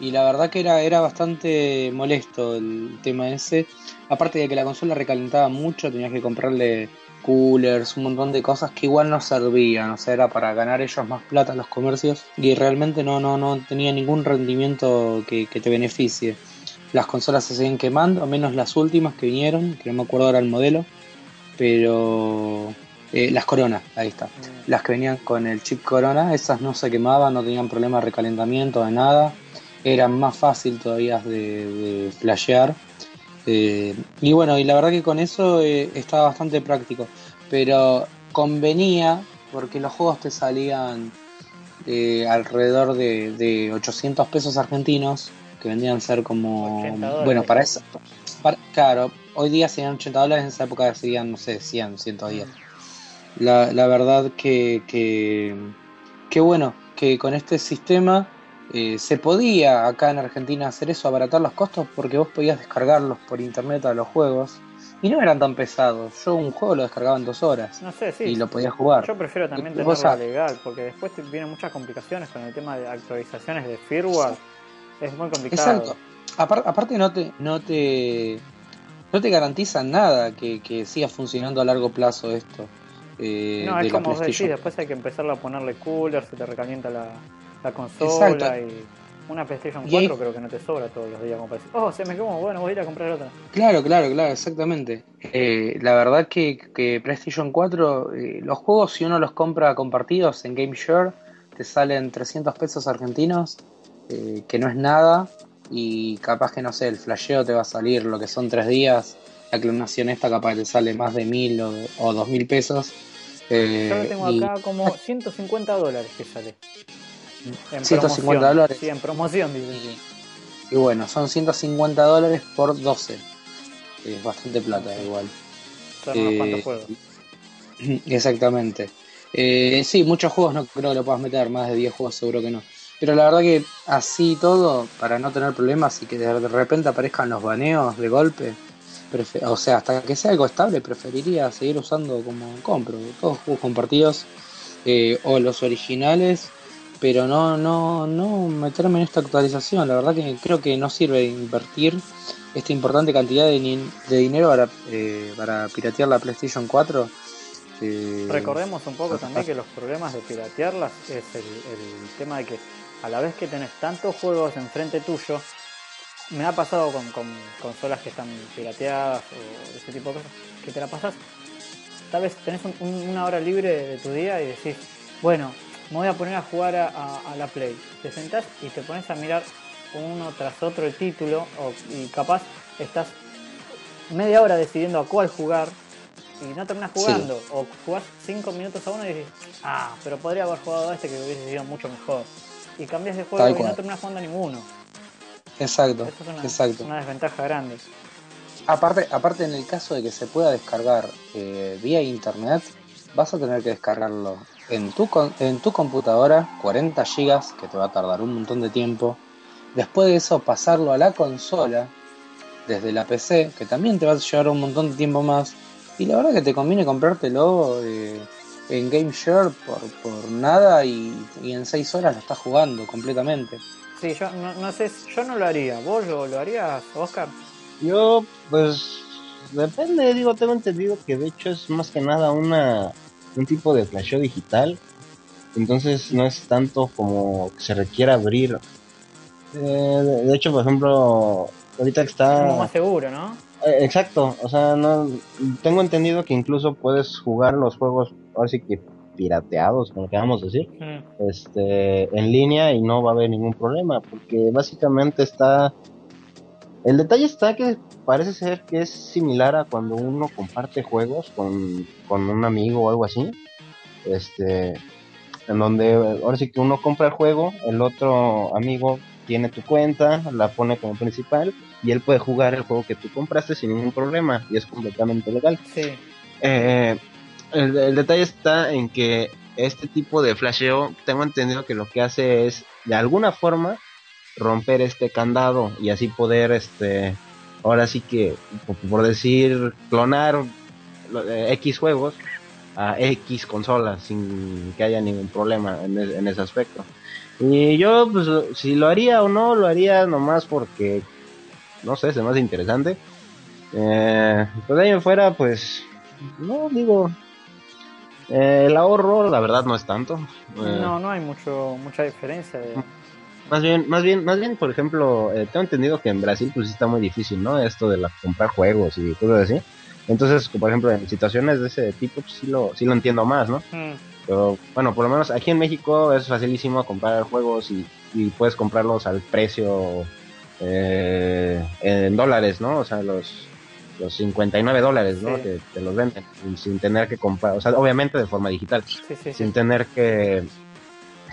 Y la verdad que era, era bastante molesto el tema ese. Aparte de que la consola recalentaba mucho, tenías que comprarle coolers, un montón de cosas que igual no servían, o sea, era para ganar ellos más plata en los comercios y realmente no, no, no tenía ningún rendimiento que, que te beneficie. Las consolas se siguen quemando, menos las últimas que vinieron, que no me acuerdo ahora el modelo, pero eh, las Corona, ahí está. Mm. Las que venían con el chip Corona, esas no se quemaban, no tenían problema de recalentamiento, de nada. Eran más fácil todavía de, de flashear. Eh, y bueno, y la verdad que con eso eh, estaba bastante práctico. Pero convenía porque los juegos te salían eh, alrededor de, de 800 pesos argentinos, que vendrían a ser como... 80 dólares. Bueno, para eso... para- claro, hoy día serían 80 dólares, en esa época serían, no sé, 100, 110. La, la verdad que, que, que bueno, que con este sistema eh, se podía acá en Argentina hacer eso, abaratar los costos, porque vos podías descargarlos por internet a los juegos y no eran tan pesados. Yo un juego lo descargaba en dos horas No sé, sí. y lo podía jugar. Yo prefiero también tenerlo legal, porque después te vienen muchas complicaciones con el tema de actualizaciones de firmware. Es muy complicado. Exacto. Apar- aparte no te, no te no te garantizan nada que, que siga funcionando a largo plazo esto. eh, No, de es la como vos decís, después hay que empezar a ponerle cooler, se te recalienta la, la consola Exacto. y una PlayStation Y ahí- 4 creo que no te sobra todos los días como para decir, oh, se me quemó, bueno, voy a ir a comprar otra. Claro, claro, claro, exactamente. Eh, la verdad que, que PlayStation 4, eh, los juegos si uno los compra compartidos en GameShare, te salen 300 pesos argentinos, eh, que no es nada, y capaz que no sé, el flasheo te va a salir lo que son tres días, la clonación esta capaz que te sale más de mil o, o dos mil pesos. eh, Yo lo tengo y- acá como 150 dólares que sale. En 150 promoción. dólares. Sí, en promoción, dicen. sí. Y bueno, son 150 dólares por 12. Es bastante plata igual. Son unos Eh, cuantos juegos. (clears throat) Exactamente. Eh, sí, muchos juegos no creo que lo puedas meter, más de 10 juegos seguro que no. Pero la verdad que así todo, para no tener problemas y que de repente aparezcan los baneos de golpe, o sea, hasta que sea algo estable, preferiría seguir usando como compro, todos juegos compartidos eh, o los originales, pero no, no, no meterme en esta actualización. La verdad que creo que no sirve invertir esta importante cantidad de, ni- de dinero para, eh, para piratear la PlayStation 4. eh, Recordemos un poco también que los problemas de piratearlas es el, el tema de que a la vez que tenés tantos juegos enfrente tuyo, me ha pasado con, con consolas que están pirateadas o ese tipo de cosas, que te la pasas, tal vez tenés un- un- una hora libre de tu día y decís, bueno, me voy a poner a jugar a, a- a la Play. Te sentás y te pones a mirar uno tras otro el título o, y capaz estás media hora decidiendo a cuál jugar y no terminas Sí. jugando. O jugás 5 minutos a uno y dices, ah, pero podría haber jugado a este que hubiese sido mucho mejor. Y cambias de juego Tal y cual. no terminas jugando a ninguno. Exacto, Eso es una, exacto. una desventaja grande. Aparte, aparte en el caso de que se pueda descargar eh, vía internet, vas a tener que descargarlo en tu, con- en tu computadora, 40 gigas, que te va a tardar un montón de tiempo. Después de eso, pasarlo a la consola desde la PC, que también te va a llevar un montón de tiempo más. Y la verdad que te conviene comprártelo eh, en GameShare por, por nada y, y en 6 horas lo estás jugando completamente. Sí, yo no, no sé, yo no lo haría. ¿Vos lo, lo harías, Oscar? Yo, pues, depende, digo, tengo entendido que de hecho es más que nada una un tipo de flasheo digital, entonces no es tanto como que se requiera abrir. Eh, de hecho, por ejemplo, ahorita que Es como está... más seguro, ¿no? Eh, Exacto, o sea, no tengo entendido que incluso puedes jugar los juegos, ahora sí que pirateados, como queramos decir, Mm. este, en línea y no va a haber ningún problema, porque básicamente está, el detalle está que parece ser que es similar a cuando uno comparte juegos con, con un amigo o algo así, este, en donde ahora sí que uno compra el juego, el otro amigo tiene tu cuenta, la pone como principal y él puede jugar el juego que tú compraste sin ningún problema y es completamente legal. Sí. Eh, el, el detalle está en que este tipo de flasheo, tengo entendido que lo que hace es, de alguna forma, romper este candado y así poder, este, ahora sí que, por, decir, clonar lo- eh, X juegos a X consolas sin que haya ningún problema en, e- en ese aspecto. Y yo, pues, si lo haría o no, lo haría nomás porque, no sé, se me hace interesante. Eh, pues de ahí en fuera, pues, no digo, eh, el ahorro, la verdad, no es tanto. Eh, No, no hay mucho mucha diferencia. De... Más bien, más bien, más bien, por ejemplo, eh, tengo entendido que en Brasil pues está muy difícil, ¿no? Esto de la, comprar juegos y cosas así. Entonces, por ejemplo, en situaciones de ese tipo, pues sí lo, sí lo entiendo más, ¿no? Mm. Pero bueno, por lo menos aquí en México es facilísimo comprar juegos y, y puedes comprarlos al precio eh, en dólares, ¿no? O sea, los, los 59 dólares, ¿no? Sí. Que te los venden sin tener que comprar, o sea, obviamente de forma digital, Sí, sí, sí. sin tener que,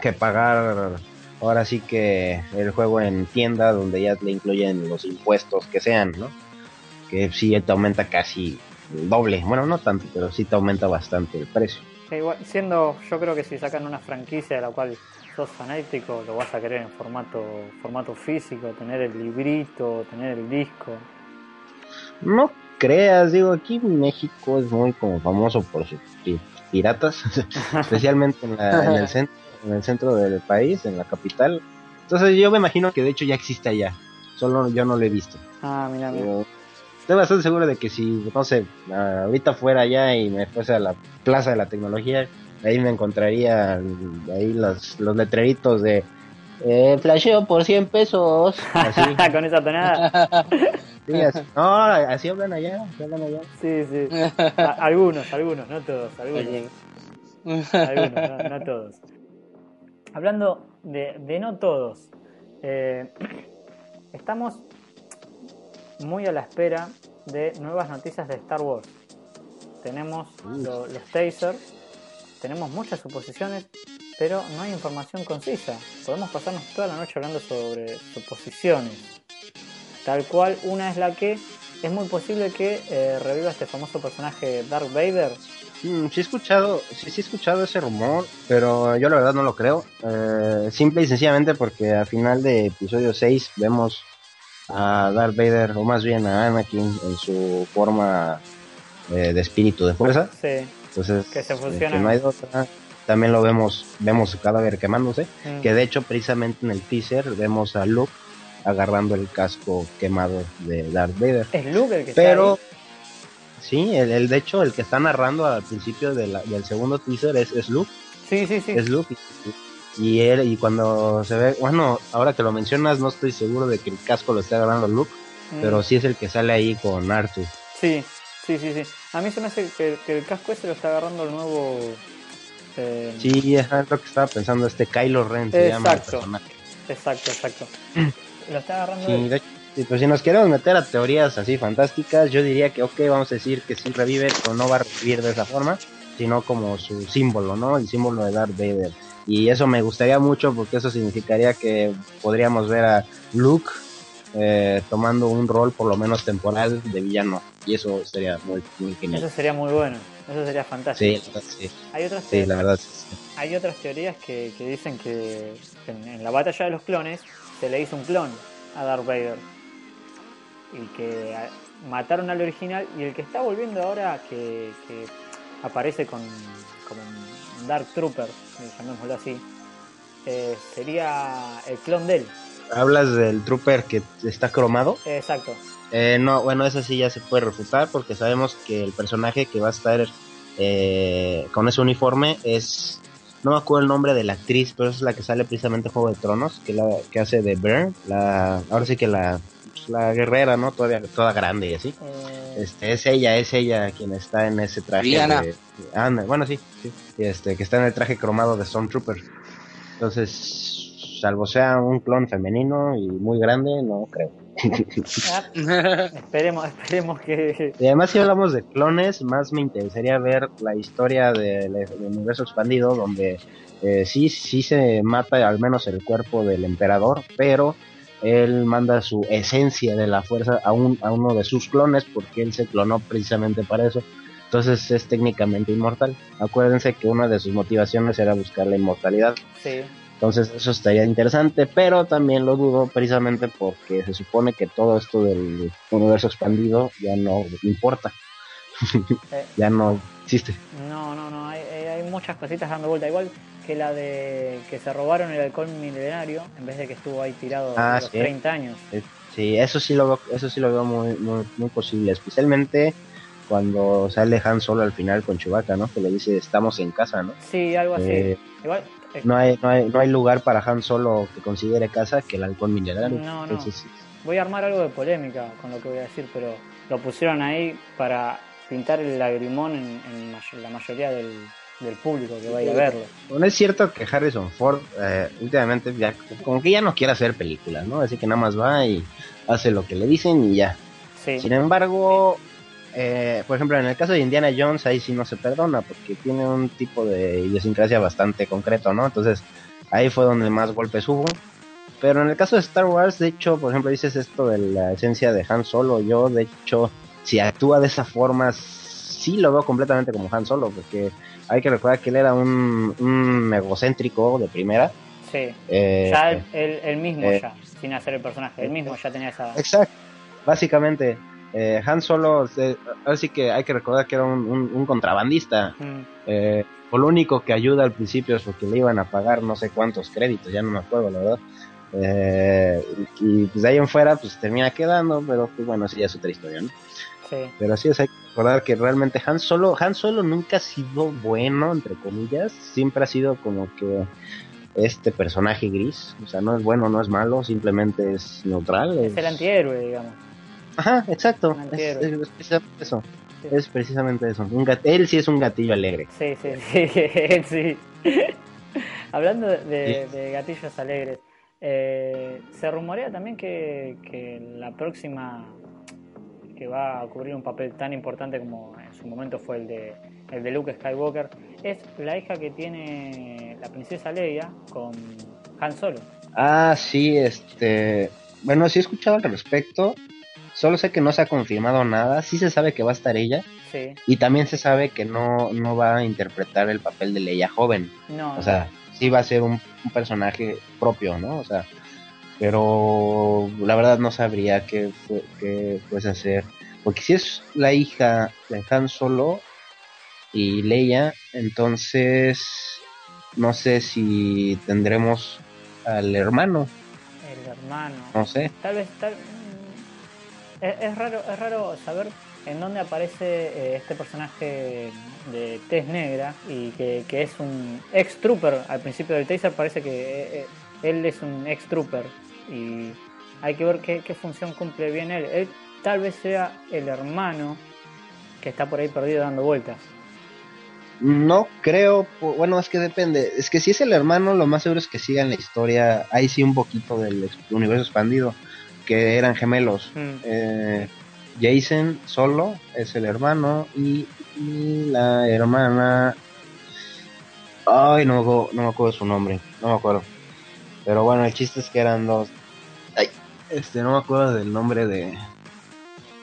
que pagar ahora sí que el juego en tienda donde ya le incluyen los impuestos que sean, ¿no? porque sí te aumenta casi el doble. Bueno, no tanto, pero sí te aumenta bastante el precio. Que igual, siendo, yo creo que si sacan una franquicia de la cual sos fanático, lo vas a querer en formato, formato físico, tener el librito, tener el disco. No creas, digo, aquí México es muy como famoso por sus pi- piratas, (laughs) especialmente en, la- en el (laughs) centro, en el centro del país, en la capital. Entonces yo me imagino que de hecho ya existe allá, solo yo no lo he visto. Ah, mira, mira. Estoy bastante seguro de que si, no sé, ahorita fuera allá y me fuese a la Plaza de la Tecnología, ahí me encontraría ahí los, los letreritos de eh, flasheo por 100 pesos. Así. (laughs) Con esa tonada. (laughs) Sí, así. No, así hablan allá, así hablan allá. Sí, sí. A- algunos, algunos, no todos, algunos. Algunos, no, no todos. Hablando de, de no todos, eh, (clears throat) estamos muy a la espera de nuevas noticias de Star Wars. Tenemos lo- los taser, tenemos muchas suposiciones, pero no hay información concisa. Podemos pasarnos toda la noche hablando sobre suposiciones. Tal cual, una es la que es muy posible que eh, reviva este famoso personaje Darth Vader. Mm, sí he escuchado, sí, sí he escuchado ese rumor, pero yo la verdad no lo creo. Eh, simple y sencillamente porque al final de episodio 6 vemos a Darth Vader, o más bien a Anakin, en su forma eh, de espíritu de fuerza. Sí, Entonces, Que se eh, fusiona. no hay otra. También lo vemos, vemos su cadáver quemándose. Mm. Que de hecho, precisamente en el teaser, vemos a Luke agarrando el casco quemado de Darth Vader. es Luke el que Pero, está sí, el, el- de hecho, el que está narrando al principio de la- del segundo teaser es, es Luke. Sí, sí, sí. Es Luke. Y, y él, y cuando se ve, bueno, ahora que lo mencionas, no estoy seguro de que el casco lo esté agarrando Luke, Mm. pero sí es el que sale ahí con Arthur. Sí, sí, sí, sí. A mí se me hace que, que el casco ese lo está agarrando el nuevo... eh, Sí, es lo que estaba pensando, este Kylo Ren se llama el Exacto. personaje. Exacto, exacto. (clears throat) Lo está agarrando Sí, de hecho, sí, pues si nos queremos meter a teorías así fantásticas, yo diría que, ok, vamos a decir que sí revive, pero no va a revivir de esa forma, sino como su símbolo, ¿no? El símbolo de Darth Vader. Y eso me gustaría mucho porque eso significaría que podríamos ver a Luke eh, tomando un rol por lo menos temporal de villano. Y eso sería muy, muy genial. Eso sería muy bueno. Eso sería fantástico. Sí, sí, Hay otras sí, la verdad. sí. Hay otras teorías que, que dicen que en, en la batalla de los clones se le hizo un clon a Darth Vader y que mataron al original y el que está volviendo ahora que, que aparece con como un Dark Trooper, llamémoslo así, eh, sería el clon de él. Hablas del trooper que está cromado. Exacto. Eh, no, bueno, eso sí ya se puede refutar porque sabemos que el personaje que va a estar eh, con ese uniforme es, no me acuerdo el nombre de la actriz, pero es la que sale precisamente en Juego de Tronos, que la que hace de Bern, la, ahora sí que la, pues, la guerrera, ¿no? Todavía toda grande y así. Eh, Este, es ella, es ella quien está en ese traje. Brianna. de- ah, no, bueno, sí, Este, que está en el traje cromado de Stormtrooper. Entonces, salvo sea un clon femenino y muy grande, no creo. ah, esperemos, esperemos que. (laughs) Y además si hablamos de clones, más me interesaría ver la historia del, del universo expandido, donde eh, sí, sí se mata al menos el cuerpo del emperador, pero él manda su esencia de la fuerza a, un, a uno de sus clones, porque él se clonó precisamente para eso. Entonces es técnicamente inmortal. Acuérdense que una de sus motivaciones era buscar la inmortalidad. Sí, Entonces eso estaría interesante, pero también lo dudo precisamente porque se supone que todo esto del universo expandido ya no importa. (laughs) Eh. ya no existe. No, no, no, hay, hay- hay muchas cositas dando vuelta. Igual que la de que se robaron el alcohol milenario en vez de que estuvo ahí tirado Ah, a los sí. 30 años. Sí, eso sí lo veo, eso sí lo veo muy, muy, muy posible, especialmente cuando sale Han Solo al final con Chewbacca, ¿no? Que le dice estamos en casa, ¿no? Sí, algo así. Eh, Igual, eh, no hay, no hay, no hay lugar para Han Solo que considere casa que el halcón minerario. No, no. Entonces, voy a armar algo de polémica con lo que voy a decir, pero lo pusieron ahí para pintar el lagrimón en, en la mayoría del, del público que va a ir a verlo. Bueno, es cierto que Harrison Ford eh, últimamente ya como que ya no quiere hacer películas, ¿no? Así que nada más va y hace lo que le dicen y ya. Sí, Sin embargo, eh, por ejemplo, en el caso de Indiana Jones, ahí sí no se perdona porque tiene un tipo de idiosincrasia bastante concreto, ¿no? Entonces, ahí fue donde más golpes hubo. Pero en el caso de Star Wars, de hecho, por ejemplo, dices esto de la esencia de Han Solo. Yo, de hecho, si actúa de esa forma, sí lo veo completamente como Han Solo, porque hay que recordar que él era un, un egocéntrico de primera. Sí. Eh, ya él, él- él mismo eh, ya, sin hacer el personaje, él mismo ya tenía esa... Exacto. Básicamente, eh, Han Solo, eh, ahora sí que hay que recordar que era un, un- un contrabandista. Mm, Eh, o lo único que ayuda al principio es porque le iban a pagar no sé cuántos créditos, ya no me acuerdo, la verdad. Eh, y pues de ahí en fuera, pues termina quedando, pero pues bueno, sí, ya es otra historia, ¿no? sí. Pero sí, es hay que recordar que realmente Han Solo, Han Solo nunca ha sido bueno, entre comillas, siempre ha sido como que este personaje gris, o sea, no es bueno, no es malo, simplemente es neutral. Es el antihéroe, digamos. Ajá, exacto, es, precisamente eso, Sí. es precisamente eso. Un gat- él sí es un gatillo alegre. Sí, sí, (laughs) sí, él sí. (laughs) Hablando de, de gatillos alegres, eh, se rumorea también que, que la próxima que va a cubrir un papel tan importante como en su momento fue el de, el de Luke Skywalker es la hija que tiene la princesa Leia con Han Solo. Ah, sí, este. Bueno, sí he escuchado al respecto. Solo sé que no se ha confirmado nada. Sí se sabe que va a estar ella. Sí, Y también se sabe que no, no va a interpretar el papel de Leia joven. no, O sea, sí va a ser un, un personaje propio, ¿no? O sea, pero la verdad no sabría qué, fue, qué fuese hacer. Porque si es la hija de Han Solo y Leia, entonces no sé si tendremos al hermano, el hermano. no sé. Tal vez, tal, mm, es, es raro, es raro saber en dónde aparece eh, este personaje de tez negra y que, que es un ex trooper. Al principio del taser parece que eh, eh, él es un ex trooper y hay que ver qué, qué función cumple bien él. Él tal vez sea el hermano que está por ahí perdido dando vueltas. No creo, bueno, es que depende. Es que si es el hermano, lo más seguro es que sigan la historia. Ahí sí un poquito del universo expandido, que eran gemelos. Mm. Eh, Jason solo es el hermano y, y la hermana. Ay, no, no me acuerdo su nombre, no me acuerdo. Pero bueno, el chiste es que eran dos. Ay, este, no me acuerdo del nombre de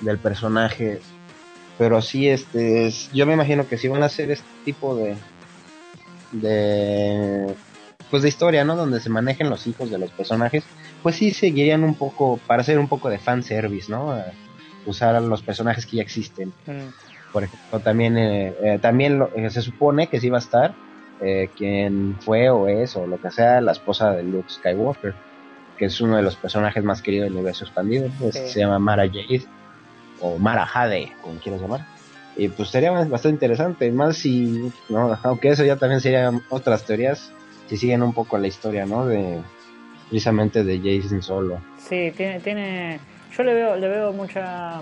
del personaje. Pero sí, este, es- yo me imagino que si van a hacer este tipo de, de, pues de historia, ¿no? Donde se manejen los hijos de los personajes, pues sí seguirían un poco, para hacer un poco de fanservice, ¿no? Eh, usar a los personajes que ya existen. Mm. Por ejemplo, también, eh, eh, también lo- eh, se supone que sí va a estar eh, quien fue o es o lo que sea la esposa de Luke Skywalker, que es uno de los personajes más queridos del universo expandido. pues, Sí. Se llama Mara Jade o Mara Jade, como quieras llamar. Y pues sería bastante interesante, más si, no, aunque eso ya también serían otras teorías, si siguen un poco la historia, ¿no? De precisamente de Jason Solo. Sí, tiene, tiene, yo le veo, le veo mucha,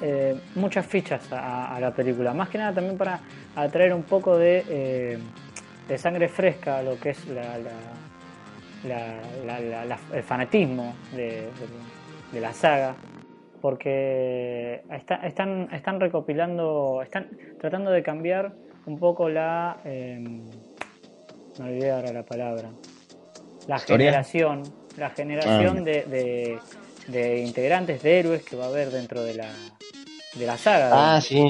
eh, muchas fichas a, a la película, más que nada también para atraer un poco de, eh, de sangre fresca a lo que es la, la- la- la- la- la- el fanatismo de, de- de la saga, porque está- están, están recopilando, están tratando de cambiar un poco la, eh, me olvidé ahora la palabra, la ¿Historia? generación, la generación Ah. de, de, integrantes de héroes que va a haber dentro de la, de la saga. Ah, sí.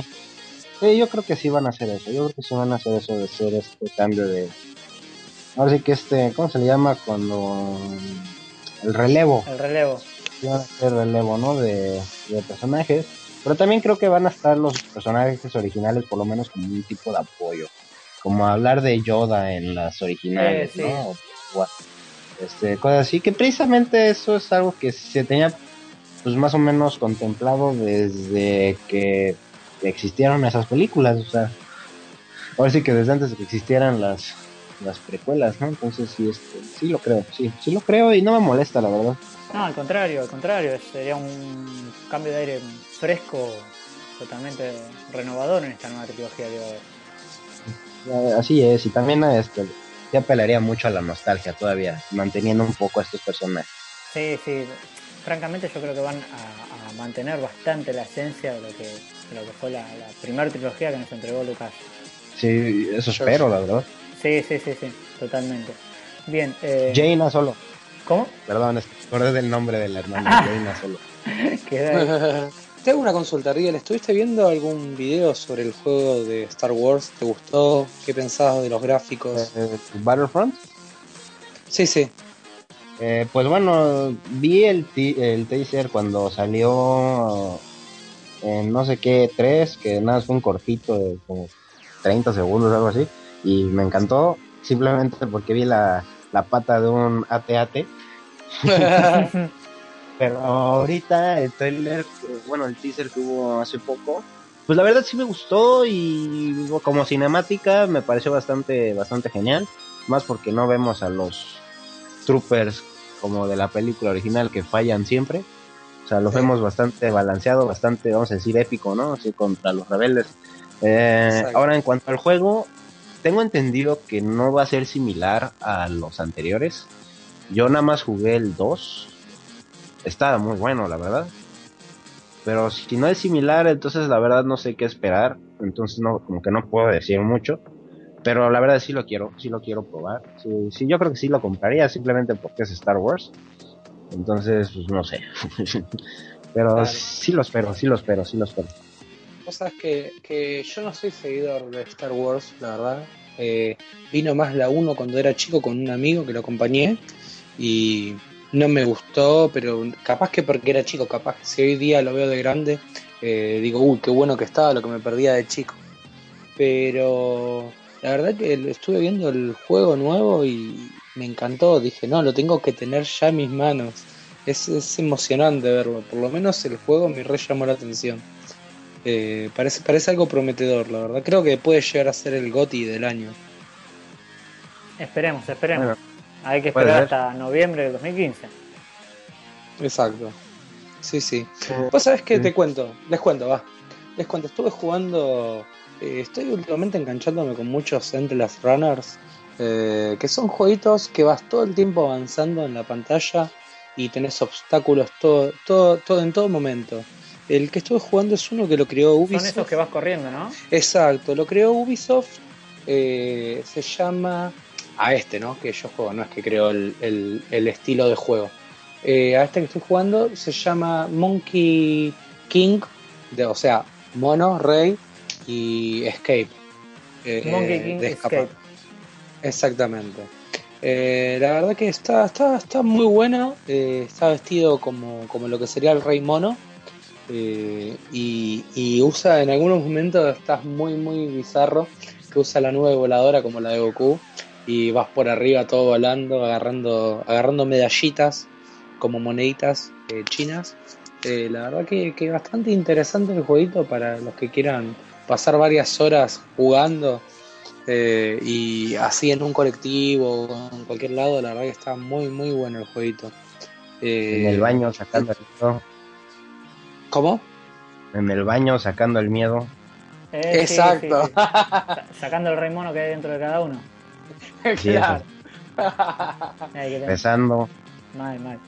Sí, yo creo que sí van a hacer eso. Yo creo que sí van a hacer eso de hacer este cambio de. Ahora sí que este, ¿cómo se le llama? Cuando. El relevo. El relevo. Sí van a hacer relevo, ¿no? De, de personajes. Pero también creo que van a estar los personajes originales, por lo menos como un tipo de apoyo. Como hablar de Yoda en las originales, Eh, sí. ¿no? O- o- este, cosas así. Que precisamente eso es algo que se tenía, pues más o menos contemplado desde que existieron esas películas. O sea, ahora sí que desde antes de que existieran las, las precuelas, ¿no? Entonces sí, este, sí lo creo, sí, sí lo creo y no me molesta, la verdad. No, al contrario, al contrario, sería un cambio de aire fresco, totalmente renovador en esta nueva trilogía que va a haber. Eh, Así es, y también este, se apelaría mucho a la nostalgia todavía, manteniendo un poco a estos personajes. Sí, sí, francamente yo creo que van a, a mantener bastante la esencia de lo que, de lo que fue la, la primera trilogía que nos entregó Lucas. Sí, eso espero, la verdad. Sí, sí, sí, sí, totalmente. Bien, eh, Jaina solo, ¿cómo? perdón, es que me acordé del nombre de la hermana. (laughs) Jaina solo. (laughs) Te hago una consulta, Riel. ¿Estuviste viendo algún video sobre el juego de Star Wars? ¿Te gustó? ¿Qué pensabas de los gráficos? Eh, Battlefront. Sí, sí. Eh, pues bueno, vi el, el teaser cuando salió en no sé qué 3, que nada, fue un cortito de como 30 segundos, algo así, y me encantó simplemente porque vi la, la pata de un AT-AT. (laughs) (laughs) Pero ahorita el trailer, eh, bueno, el teaser que hubo hace poco, pues la verdad sí me gustó y como cinemática me pareció bastante, bastante genial, más porque no vemos a los troopers como de la película original que fallan siempre. O sea, lo vemos bastante balanceado, bastante, vamos a decir, épico, ¿no? Así contra los rebeldes. Eh, ahora, en cuanto al juego, tengo entendido que no va a ser similar a los anteriores. Yo nada más jugué el 2. Estaba muy bueno, la verdad. Pero si no es similar, entonces la verdad no sé qué esperar. Entonces no, como que no puedo decir mucho. Pero la verdad sí lo quiero, sí lo quiero probar. Sí, sí, yo creo que sí lo compraría simplemente porque es Star Wars. Entonces, pues no sé. (laughs) Pero Claro. sí lo espero, sí lo espero, sí lo espero. Vos sabés que, que yo no soy seguidor de Star Wars, la verdad. Eh, vino más la 1 cuando era chico con un amigo que lo acompañé y no me gustó, pero capaz que porque era chico, capaz que si hoy día lo veo de grande, eh, digo, uy, qué bueno que estaba lo que me perdía de chico. Pero la verdad que estuve viendo el juego nuevo y me encantó. Dije, no, lo tengo que tener ya en mis manos. Es, es emocionante verlo. Por lo menos el juego me re llamó la atención. Eh, parece, parece algo prometedor, la verdad. Creo que puede llegar a ser el GOTI del año. Esperemos, esperemos. Bueno, Hay que esperar hasta noviembre del 2015. Exacto. Sí, sí. Vos sabés que te cuento, les cuento, va. Les cuento, estuve jugando, eh, estoy últimamente enganchándome con muchos Endless Runners, eh, que son jueguitos que vas todo el tiempo avanzando en la pantalla y tenés obstáculos todo, todo, todo en todo momento. El que estuve jugando es uno que lo creó Son Ubisoft. esos que vas corriendo, ¿no? Exacto, lo creó Ubisoft. eh, se llama. A este, ¿no? Que yo juego, no es que creo el, el- el estilo de juego. Eh, a este que estoy jugando se llama Monkey King, de, o sea, Mono, Rey y Escape. eh, Monkey King de. Escape. Exactamente. Eh, la verdad que está, está, está muy bueno. eh, está vestido como, como lo que sería el Rey Mono. eh, y, y usa en algunos momentos, estás muy, muy bizarro, que usa la nube voladora como la de Goku. Y vas por arriba todo volando, agarrando, agarrando medallitas como moneditas eh, chinas. Eh, la verdad que, que bastante interesante el jueguito para los que quieran pasar varias horas jugando eh, y así en un colectivo o en cualquier lado, la verdad que está muy muy bueno el jueguito. Eh, En el baño sacando el miedo. ¿Cómo? En el baño sacando el miedo. Eh, sí, Exacto. sí, sí. Sa- Sacando el rey mono que hay dentro de cada uno. (laughs) Sí, Claro. (laughs) Pesando. Mal, mal.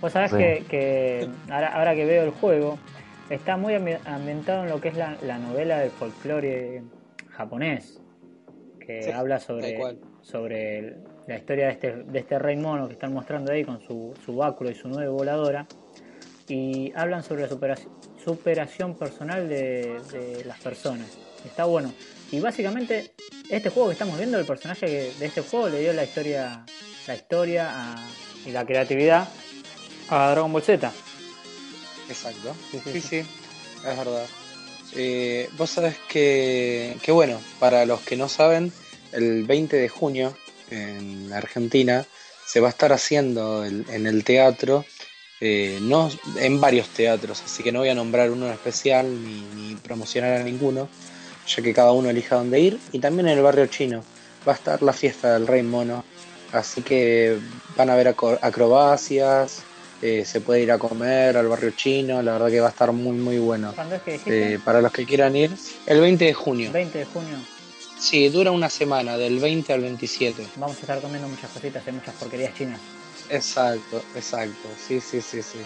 Vos sabés Sí. que, que ahora, ahora que veo el juego, está muy ambi- ambientado en lo que es la, la novela del folclore japonés, que Sí, habla sobre, sobre la historia de este, de este rey mono que están mostrando ahí con su, su báculo y su nube voladora, y hablan sobre la superación, superación personal de, de las personas. Está bueno. Y básicamente, este juego que estamos viendo, el personaje de este juego le dio la historia, la historia a- y la creatividad a Dragon Ball Z. Exacto. Sí, sí, Sí, sí. sí, es verdad. Eh, vos sabés que, que, bueno, para los que no saben, el 20 de junio en Argentina se va a estar haciendo el- en el teatro, eh, no en varios teatros, así que no voy a nombrar uno en especial ni, ni promocionar a ninguno, ya que cada uno elija dónde ir. Y también en el barrio chino va a estar la fiesta del Rey Mono, así que van a ver acro- acrobacias, eh, se puede ir a comer al barrio chino, la verdad que va a estar muy muy bueno. ¿Cuándo es que dijiste? Eh, para los que quieran ir, el 20 de junio. 20 de junio. Sí, dura una semana, del 20 al 27. Vamos a estar comiendo muchas cositas y muchas porquerías chinas. Exacto, exacto. Sí, sí, sí, sí.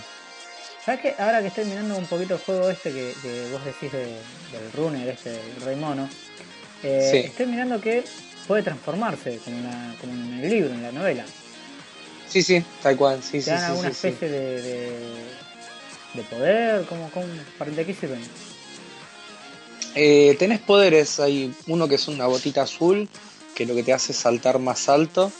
¿Sabes qué? Ahora que estoy mirando un poquito el juego este que, que vos decís de- del runner, este, del rey mono, eh, Sí. estoy mirando que puede transformarse como, en la- como en el libro, en la novela. Sí, sí, tal cual. Sí, Te sí, dan sí, alguna sí. especie de, de, de poder? ¿Cómo, cómo, ¿Para de qué sirven? Eh, tenés poderes, hay uno que es una botita azul, que lo que te hace es saltar más alto.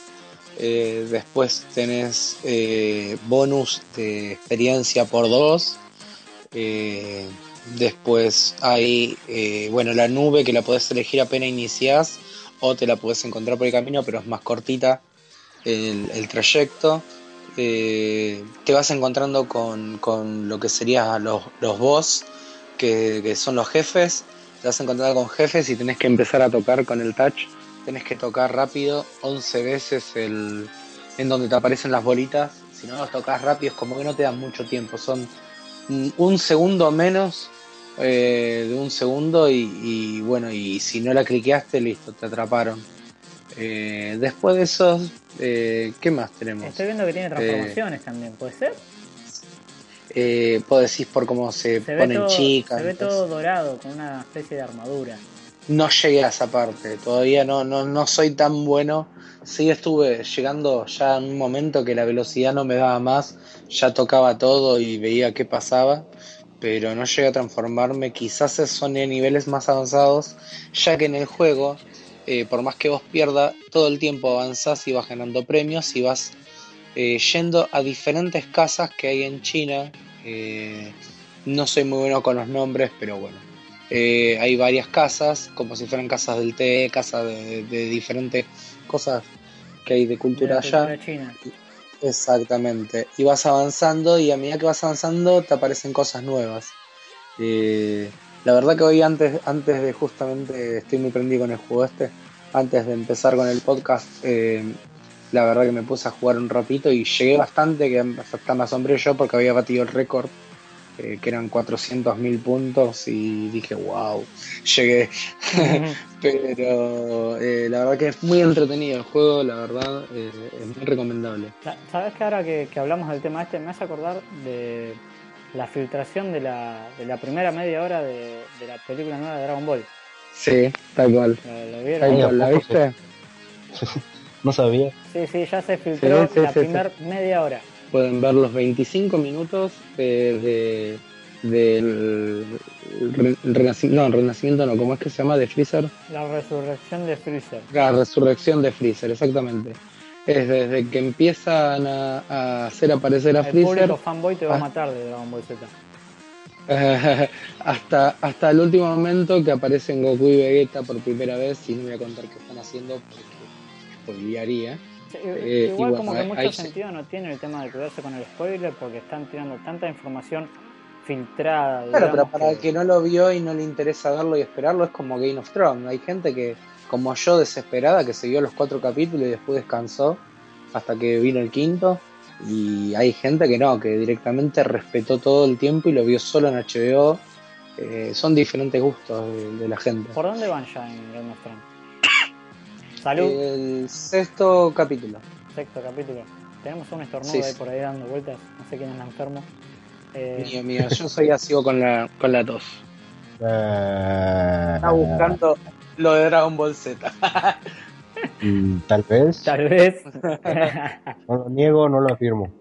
Eh, después tenés eh, bonus de experiencia por dos. Eh, después hay, bueno, la nube que la podés elegir apenas iniciás o te la podés encontrar por el camino, pero es más cortita el, trayecto. Te vas encontrando con, con lo que serían los, los boss, que, que son los jefes. Te vas a encontrar con jefes y tenés que empezar a tocar con el touch. Tenés que tocar rápido 11 veces el, en donde te aparecen las bolitas. Si no los tocas rápido es como que no te dan mucho tiempo. Son mm, un segundo menos eh, de un segundo y, y bueno, y si no la cliqueaste, listo, te atraparon. Eh, después de esos, eh, ¿qué más tenemos? Estoy viendo que tiene transformaciones también, ¿puede ser? Eh, puedo decir por cómo se, ponen todo, chicas. se ve entonces- todo dorado, con una especie de armadura. No llegué a esa parte, todavía no, no, no soy tan bueno. Sí estuve llegando ya en un momento que la velocidad no me daba más, ya tocaba todo y veía qué pasaba, pero no llegué a transformarme. Quizás son en niveles más avanzados, ya que en el juego, eh, por más que vos pierdas, todo el tiempo avanzás y vas ganando premios y vas eh, yendo a diferentes casas que hay en China. Eh, no soy muy bueno con los nombres, pero bueno. Eh, hay varias casas, como si fueran casas del té, casas de, de diferentes cosas que hay de de cultura la allá. cultura china. Exactamente. Y vas avanzando y a medida que vas avanzando te aparecen cosas nuevas. Eh, la verdad que hoy antes, antes de justamente, estoy muy prendido con el juego este, antes de empezar con el podcast, eh, la verdad que me puse a jugar un ratito y llegué bastante, que hasta me asombré yo porque había batido el récord, eh, que eran 400.000 puntos y dije, wow, llegué. (laughs) Pero eh, la verdad que es muy entretenido el juego, la verdad, eh, es muy recomendable. Sa- ¿Sabes que ahora que, que hablamos del tema este me hace acordar de la filtración de la, de la primera media hora de, de la película nueva de Dragon Ball? Sí, tal cual. ¿Lo, vieron? Ay, ¿a cual, ¿la viste? (laughs) No sabía. Sí, sí, ya se filtró Sí, sí, la sí, primera media hora. Pueden ver los 25 minutos de, de- del re- renacimiento, no, renacimiento no, ¿cómo es que se llama? De Freezer. La resurrección de Freezer. La resurrección de Freezer, exactamente. Es desde que empiezan a, a hacer aparecer a El Freezer público fanboy te va a matar de Dragon Ball Z. (laughs) hasta, hasta el último momento que aparecen Goku y Vegeta por primera vez y no voy a contar qué están haciendo porque spoilearía. Sí, Eh, igual bueno, como que mucho sentido no tiene el tema de cuidarse con el spoiler porque están tirando tanta información filtrada. Claro, pero para el que no lo vio y no le interesa verlo y esperarlo es como Game of Thrones. Hay gente que, como yo, desesperada, que se vio los cuatro capítulos y después descansó hasta que vino el quinto. Y hay gente que no, que directamente respetó todo el tiempo y lo vio solo en HBO. Eh, son diferentes gustos de, de la gente. ¿Por dónde van ya en Game of Thrones? Salud, El sexto capítulo. sexto capítulo. Tenemos un estornudo Sí, ahí por ahí dando vueltas. No sé quién anda enfermo. Eh, Mío, mío, yo soy así con la, con la tos. Eh, Está buscando lo de Dragon Ball Z. (laughs) mm, tal vez. tal vez. (laughs) No lo niego, no lo afirmo.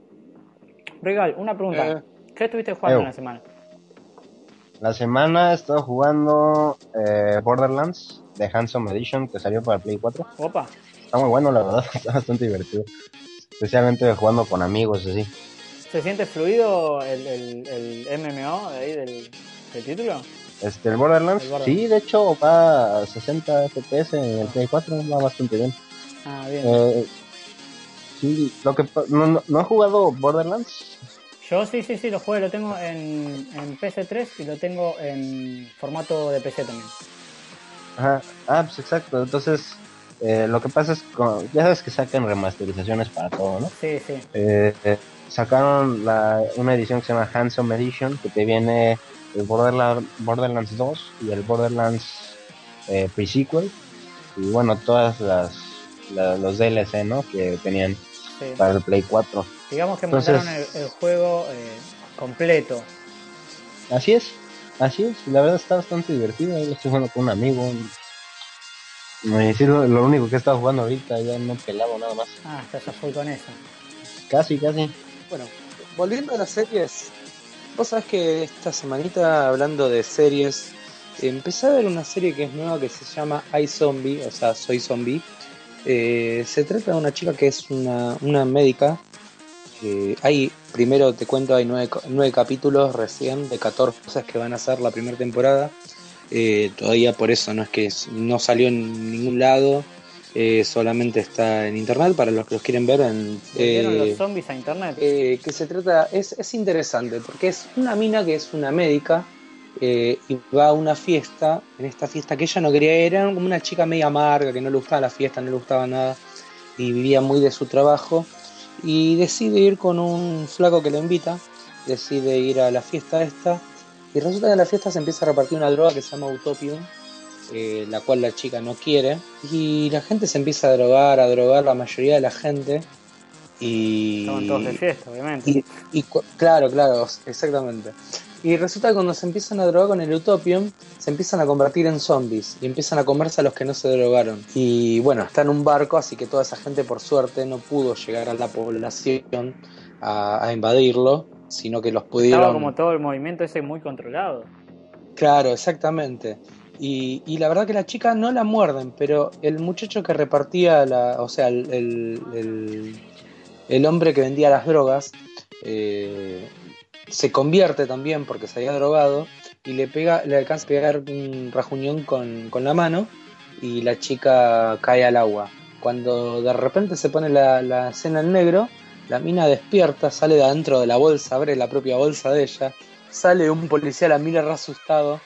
Regal, una pregunta. Eh. ¿Qué estuviste jugando en la semana? La semana he estado jugando eh, Borderlands de Handsome Edition que salió para Play 4. Opa, Está muy bueno, la verdad. (laughs) Está bastante divertido. Especialmente jugando con amigos así. ¿se siente fluido el, el, el MMO de ahí del, del título? Este, el Borderlands, El Borderlands. sí, de hecho va a 60 FPS en el Play 4, va bastante bien. Ah, bien. Eh, sí, lo que no, no, no he jugado Borderlands. Yo sí, sí, sí, lo juego, lo tengo en, en PC3 y lo tengo en formato de PC también. Ajá. Ah, pues exacto. Entonces, eh, lo que pasa es que ya sabes que sacan remasterizaciones para todo, ¿no? Sí, sí. Eh, eh, sacaron la, una edición que se llama Handsome Edition que te viene el Borderlands, Borderlands 2 y el Borderlands eh, pre-sequel y bueno todas las, la- los DLC ¿no? que tenían sí. para el Play 4 Digamos que Entonces- montaron el, el juego eh, completo. así es así es la verdad está bastante divertido yo estoy jugando con un amigo y sí, lo, lo único que he estado jugando ahorita ya no pelado nada más Ah, estás a full con eso. casi casi Bueno, volviendo a las series, vos sabés que esta semanita, hablando de series, empecé a ver una serie que es nueva que se llama I Zombie, o sea, Soy Zombie. Eh, se trata de una chica que es una, una médica. Eh, hay, primero te cuento, hay nueve, nueve capítulos recién de 14 cosas que van a ser la primera temporada. Eh, todavía por eso no es que no salió en ningún lado, eh, solamente está en internet para los que los quieren ver en ¿Volvieron eh, los zombies a internet? eh, que se trata, es, es interesante, porque es una mina que es una médica eh, y va a una fiesta, en esta fiesta que ella no quería era como una chica media amarga, que no le gustaba la fiesta, no le gustaba nada, y vivía muy de su trabajo, y decide ir con un flaco que la invita, decide ir a la fiesta esta, y resulta que en la fiesta se empieza a repartir una droga que se llama Utopium, eh, la cual la chica no quiere, y la gente se empieza a drogar, a drogar, la mayoría de la gente, y... Estaban todos de fiesta, obviamente. Y, y cu- claro, claro, exactamente. Y resulta que cuando se empiezan a drogar con el Utopium, se empiezan a convertir en zombies y empiezan a comerse a los que no se drogaron. Y bueno, está en un barco, así que toda esa gente, por suerte, no pudo llegar a la población a, a invadirlo, sino que los pudieron. Estaba como todo el movimiento ese muy controlado. Claro, exactamente. Y, y la verdad que la chica no la muerden, pero el muchacho que repartía la. O sea, el, el, el- el hombre que vendía las drogas eh, se convierte también porque se había drogado y le pega, le alcanza a pegar un rajuñón con, con la mano y la chica cae al agua. Cuando de repente se pone la, la escena en negro, la mina despierta, sale de adentro de la bolsa, abre la propia bolsa de ella, sale un policía, la mira asustado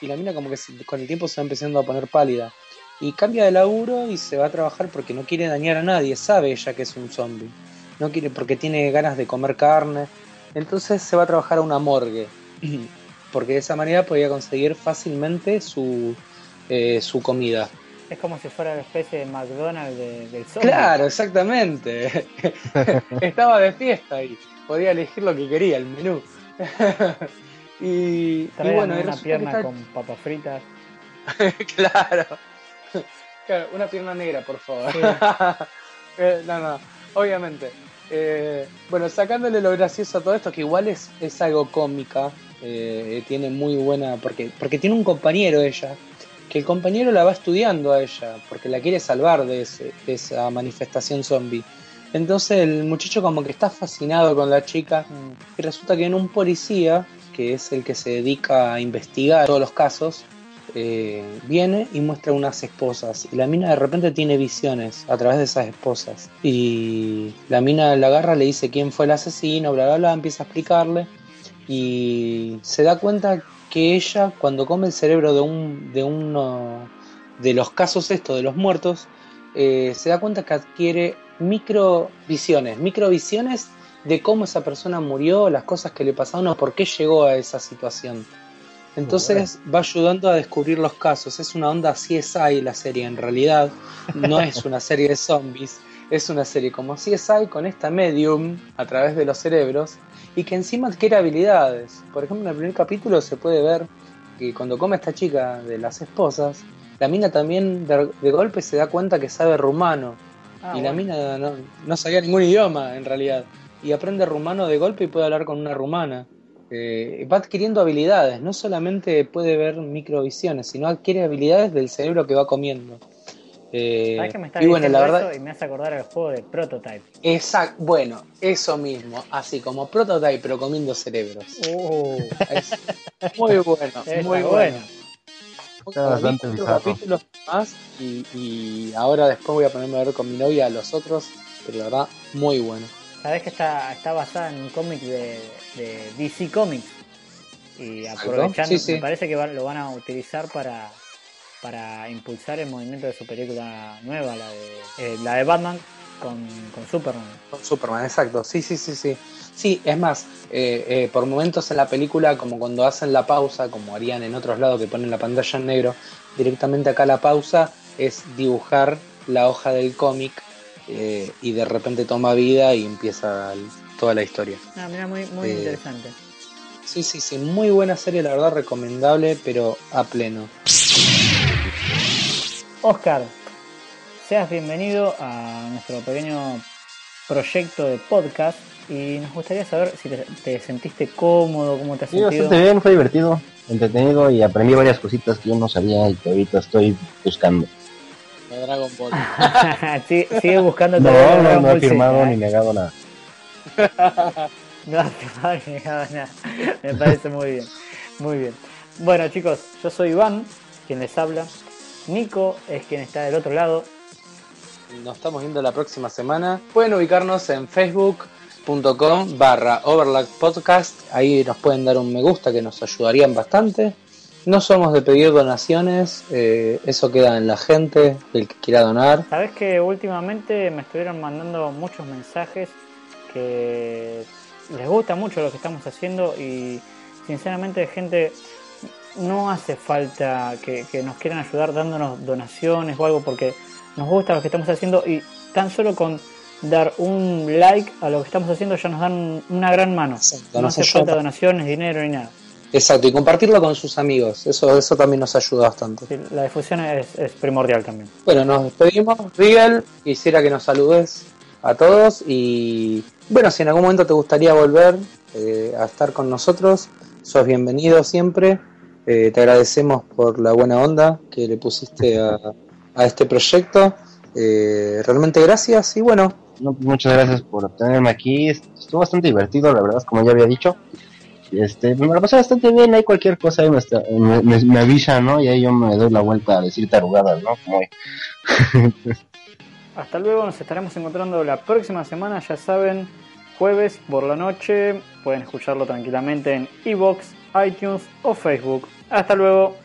y la mina como que con el tiempo se va empezando a poner pálida. Y cambia de laburo y se va a trabajar porque no quiere dañar a nadie, sabe ella que es un zombie. No quiere porque tiene ganas de comer carne. Entonces se va a trabajar a una morgue. (clears throat) Porque de esa manera podía conseguir fácilmente su, eh, su comida. Es como si fuera la especie de McDonald's de- del zombie. Claro, exactamente. (laughs) Estaba de fiesta y podía elegir lo que quería, el menú. (laughs) y, bueno, una pierna está- con papas fritas. (laughs) claro. Claro, una pierna negra, por favor. Eh, no, no, obviamente. Eh, bueno, sacándole lo gracioso a todo esto, que igual es, es algo cómica, eh, tiene muy buena, porque, porque tiene un compañero ella, que el compañero la va estudiando a ella, porque la quiere salvar de, ese- de esa manifestación zombie. Entonces el muchacho como que está fascinado con la chica y resulta que en un policía, que es el que se dedica a investigar todos los casos, eh, viene y muestra unas esposas. Y la mina de repente tiene visiones a través de esas esposas. Y la mina la agarra le dice quién fue el asesino bla bla bla empieza a explicarle. Y se da cuenta que ella cuando come el cerebro de un de uno de los casos estos de los muertos eh, se da cuenta que adquiere microvisiones microvisiones de cómo esa persona murió las cosas que le pasaron o por qué llegó a esa situación entonces va ayudando a descubrir los casos. Es una onda CSI la serie en realidad. No es (laughs) una serie de zombies. Es una serie como CSI con esta medium a través de los cerebros y que encima adquiere habilidades. Por ejemplo, en el primer capítulo se puede ver que cuando come esta chica de las esposas, la mina también de, de golpe se da cuenta que sabe rumano. Ah, y la mina no, no sabía ningún idioma en realidad. Y aprende rumano de golpe y puede hablar con una rumana. Eh, va adquiriendo habilidades, no solamente puede ver microvisiones, sino adquiere habilidades del cerebro que va comiendo. Eh, ¿Sabes que me está y bueno, la verdad, y me hace acordar al juego de Prototype? exacto, bueno, eso mismo, así como prototype pero comiendo cerebros. Uh, Es muy bueno, muy bueno. bueno. Está bastante capítulos más y, y ahora después voy a ponerme a ver con mi novia los otros, pero la verdad, muy bueno. Sabes que está, está basada en un cómic de, de DC Comics. Y aprovechando, Sí, sí. me parece que van- lo van a utilizar para, para impulsar el movimiento de su película nueva, la de, eh, la de Batman con, con Superman. Con Superman, exacto. Sí, sí, sí, sí. Sí, es más, eh, eh, por momentos en la película, como cuando hacen la pausa, como harían en otros lados que ponen la pantalla en negro, directamente acá la pausa es dibujar la hoja del cómic eh, y de repente toma vida y empieza toda la historia. Ah, mira, muy, muy Eh, interesante. Sí, sí, sí, muy buena serie, la verdad, recomendable, pero a pleno. Oscar, seas bienvenido a nuestro pequeño proyecto de podcast y nos gustaría saber si te, te sentiste cómodo, cómo te has Sí, sentido. bastante bien, fue divertido, entretenido y aprendí varias cositas que yo no sabía y que ahorita estoy buscando. De Dragon Ball. (laughs) Sí, sigue buscando No, no, Dragon no he Z, firmado ¿eh? ni negado nada. (laughs) No, no, ni nada, nada. Me parece muy bien. Muy bien. Bueno, chicos, yo soy Iván, quien les habla. Nico es quien está del otro lado. Nos estamos viendo la próxima semana. Pueden ubicarnos en facebook.com barra podcast. Ahí nos pueden dar un me gusta que nos ayudarían bastante. No somos de pedir donaciones, eh, eso queda en la gente, el que quiera donar. Sabes que últimamente me estuvieron mandando muchos mensajes que les gusta mucho lo que estamos haciendo y sinceramente gente no hace falta que, que nos quieran ayudar dándonos donaciones o algo porque nos gusta lo que estamos haciendo y tan solo con dar un like a lo que estamos haciendo ya nos dan una gran mano. No hace falta donaciones, dinero ni nada. Exacto, y compartirlo con sus amigos, eso, eso también nos ayuda bastante. Sí, La difusión es, es primordial también. Bueno, nos despedimos. Rigel, quisiera que nos saludes a todos y bueno, si en algún momento te gustaría volver eh, a estar con nosotros, sos bienvenido siempre. Eh, te agradecemos por la buena onda que le pusiste a, a este proyecto. Eh, realmente gracias y bueno, No, muchas gracias por tenerme aquí. Estuvo bastante divertido, la verdad, como ya había dicho. Este, me la pasé bastante bien. Hay cualquier cosa ahí me, está- avisa, ¿no? Y ahí yo me doy la vuelta a decir tarugadas, ¿no? Hasta luego, nos estaremos encontrando la próxima semana, ya saben, jueves por la noche. Pueden escucharlo tranquilamente en iBox, iTunes o Facebook. Hasta luego.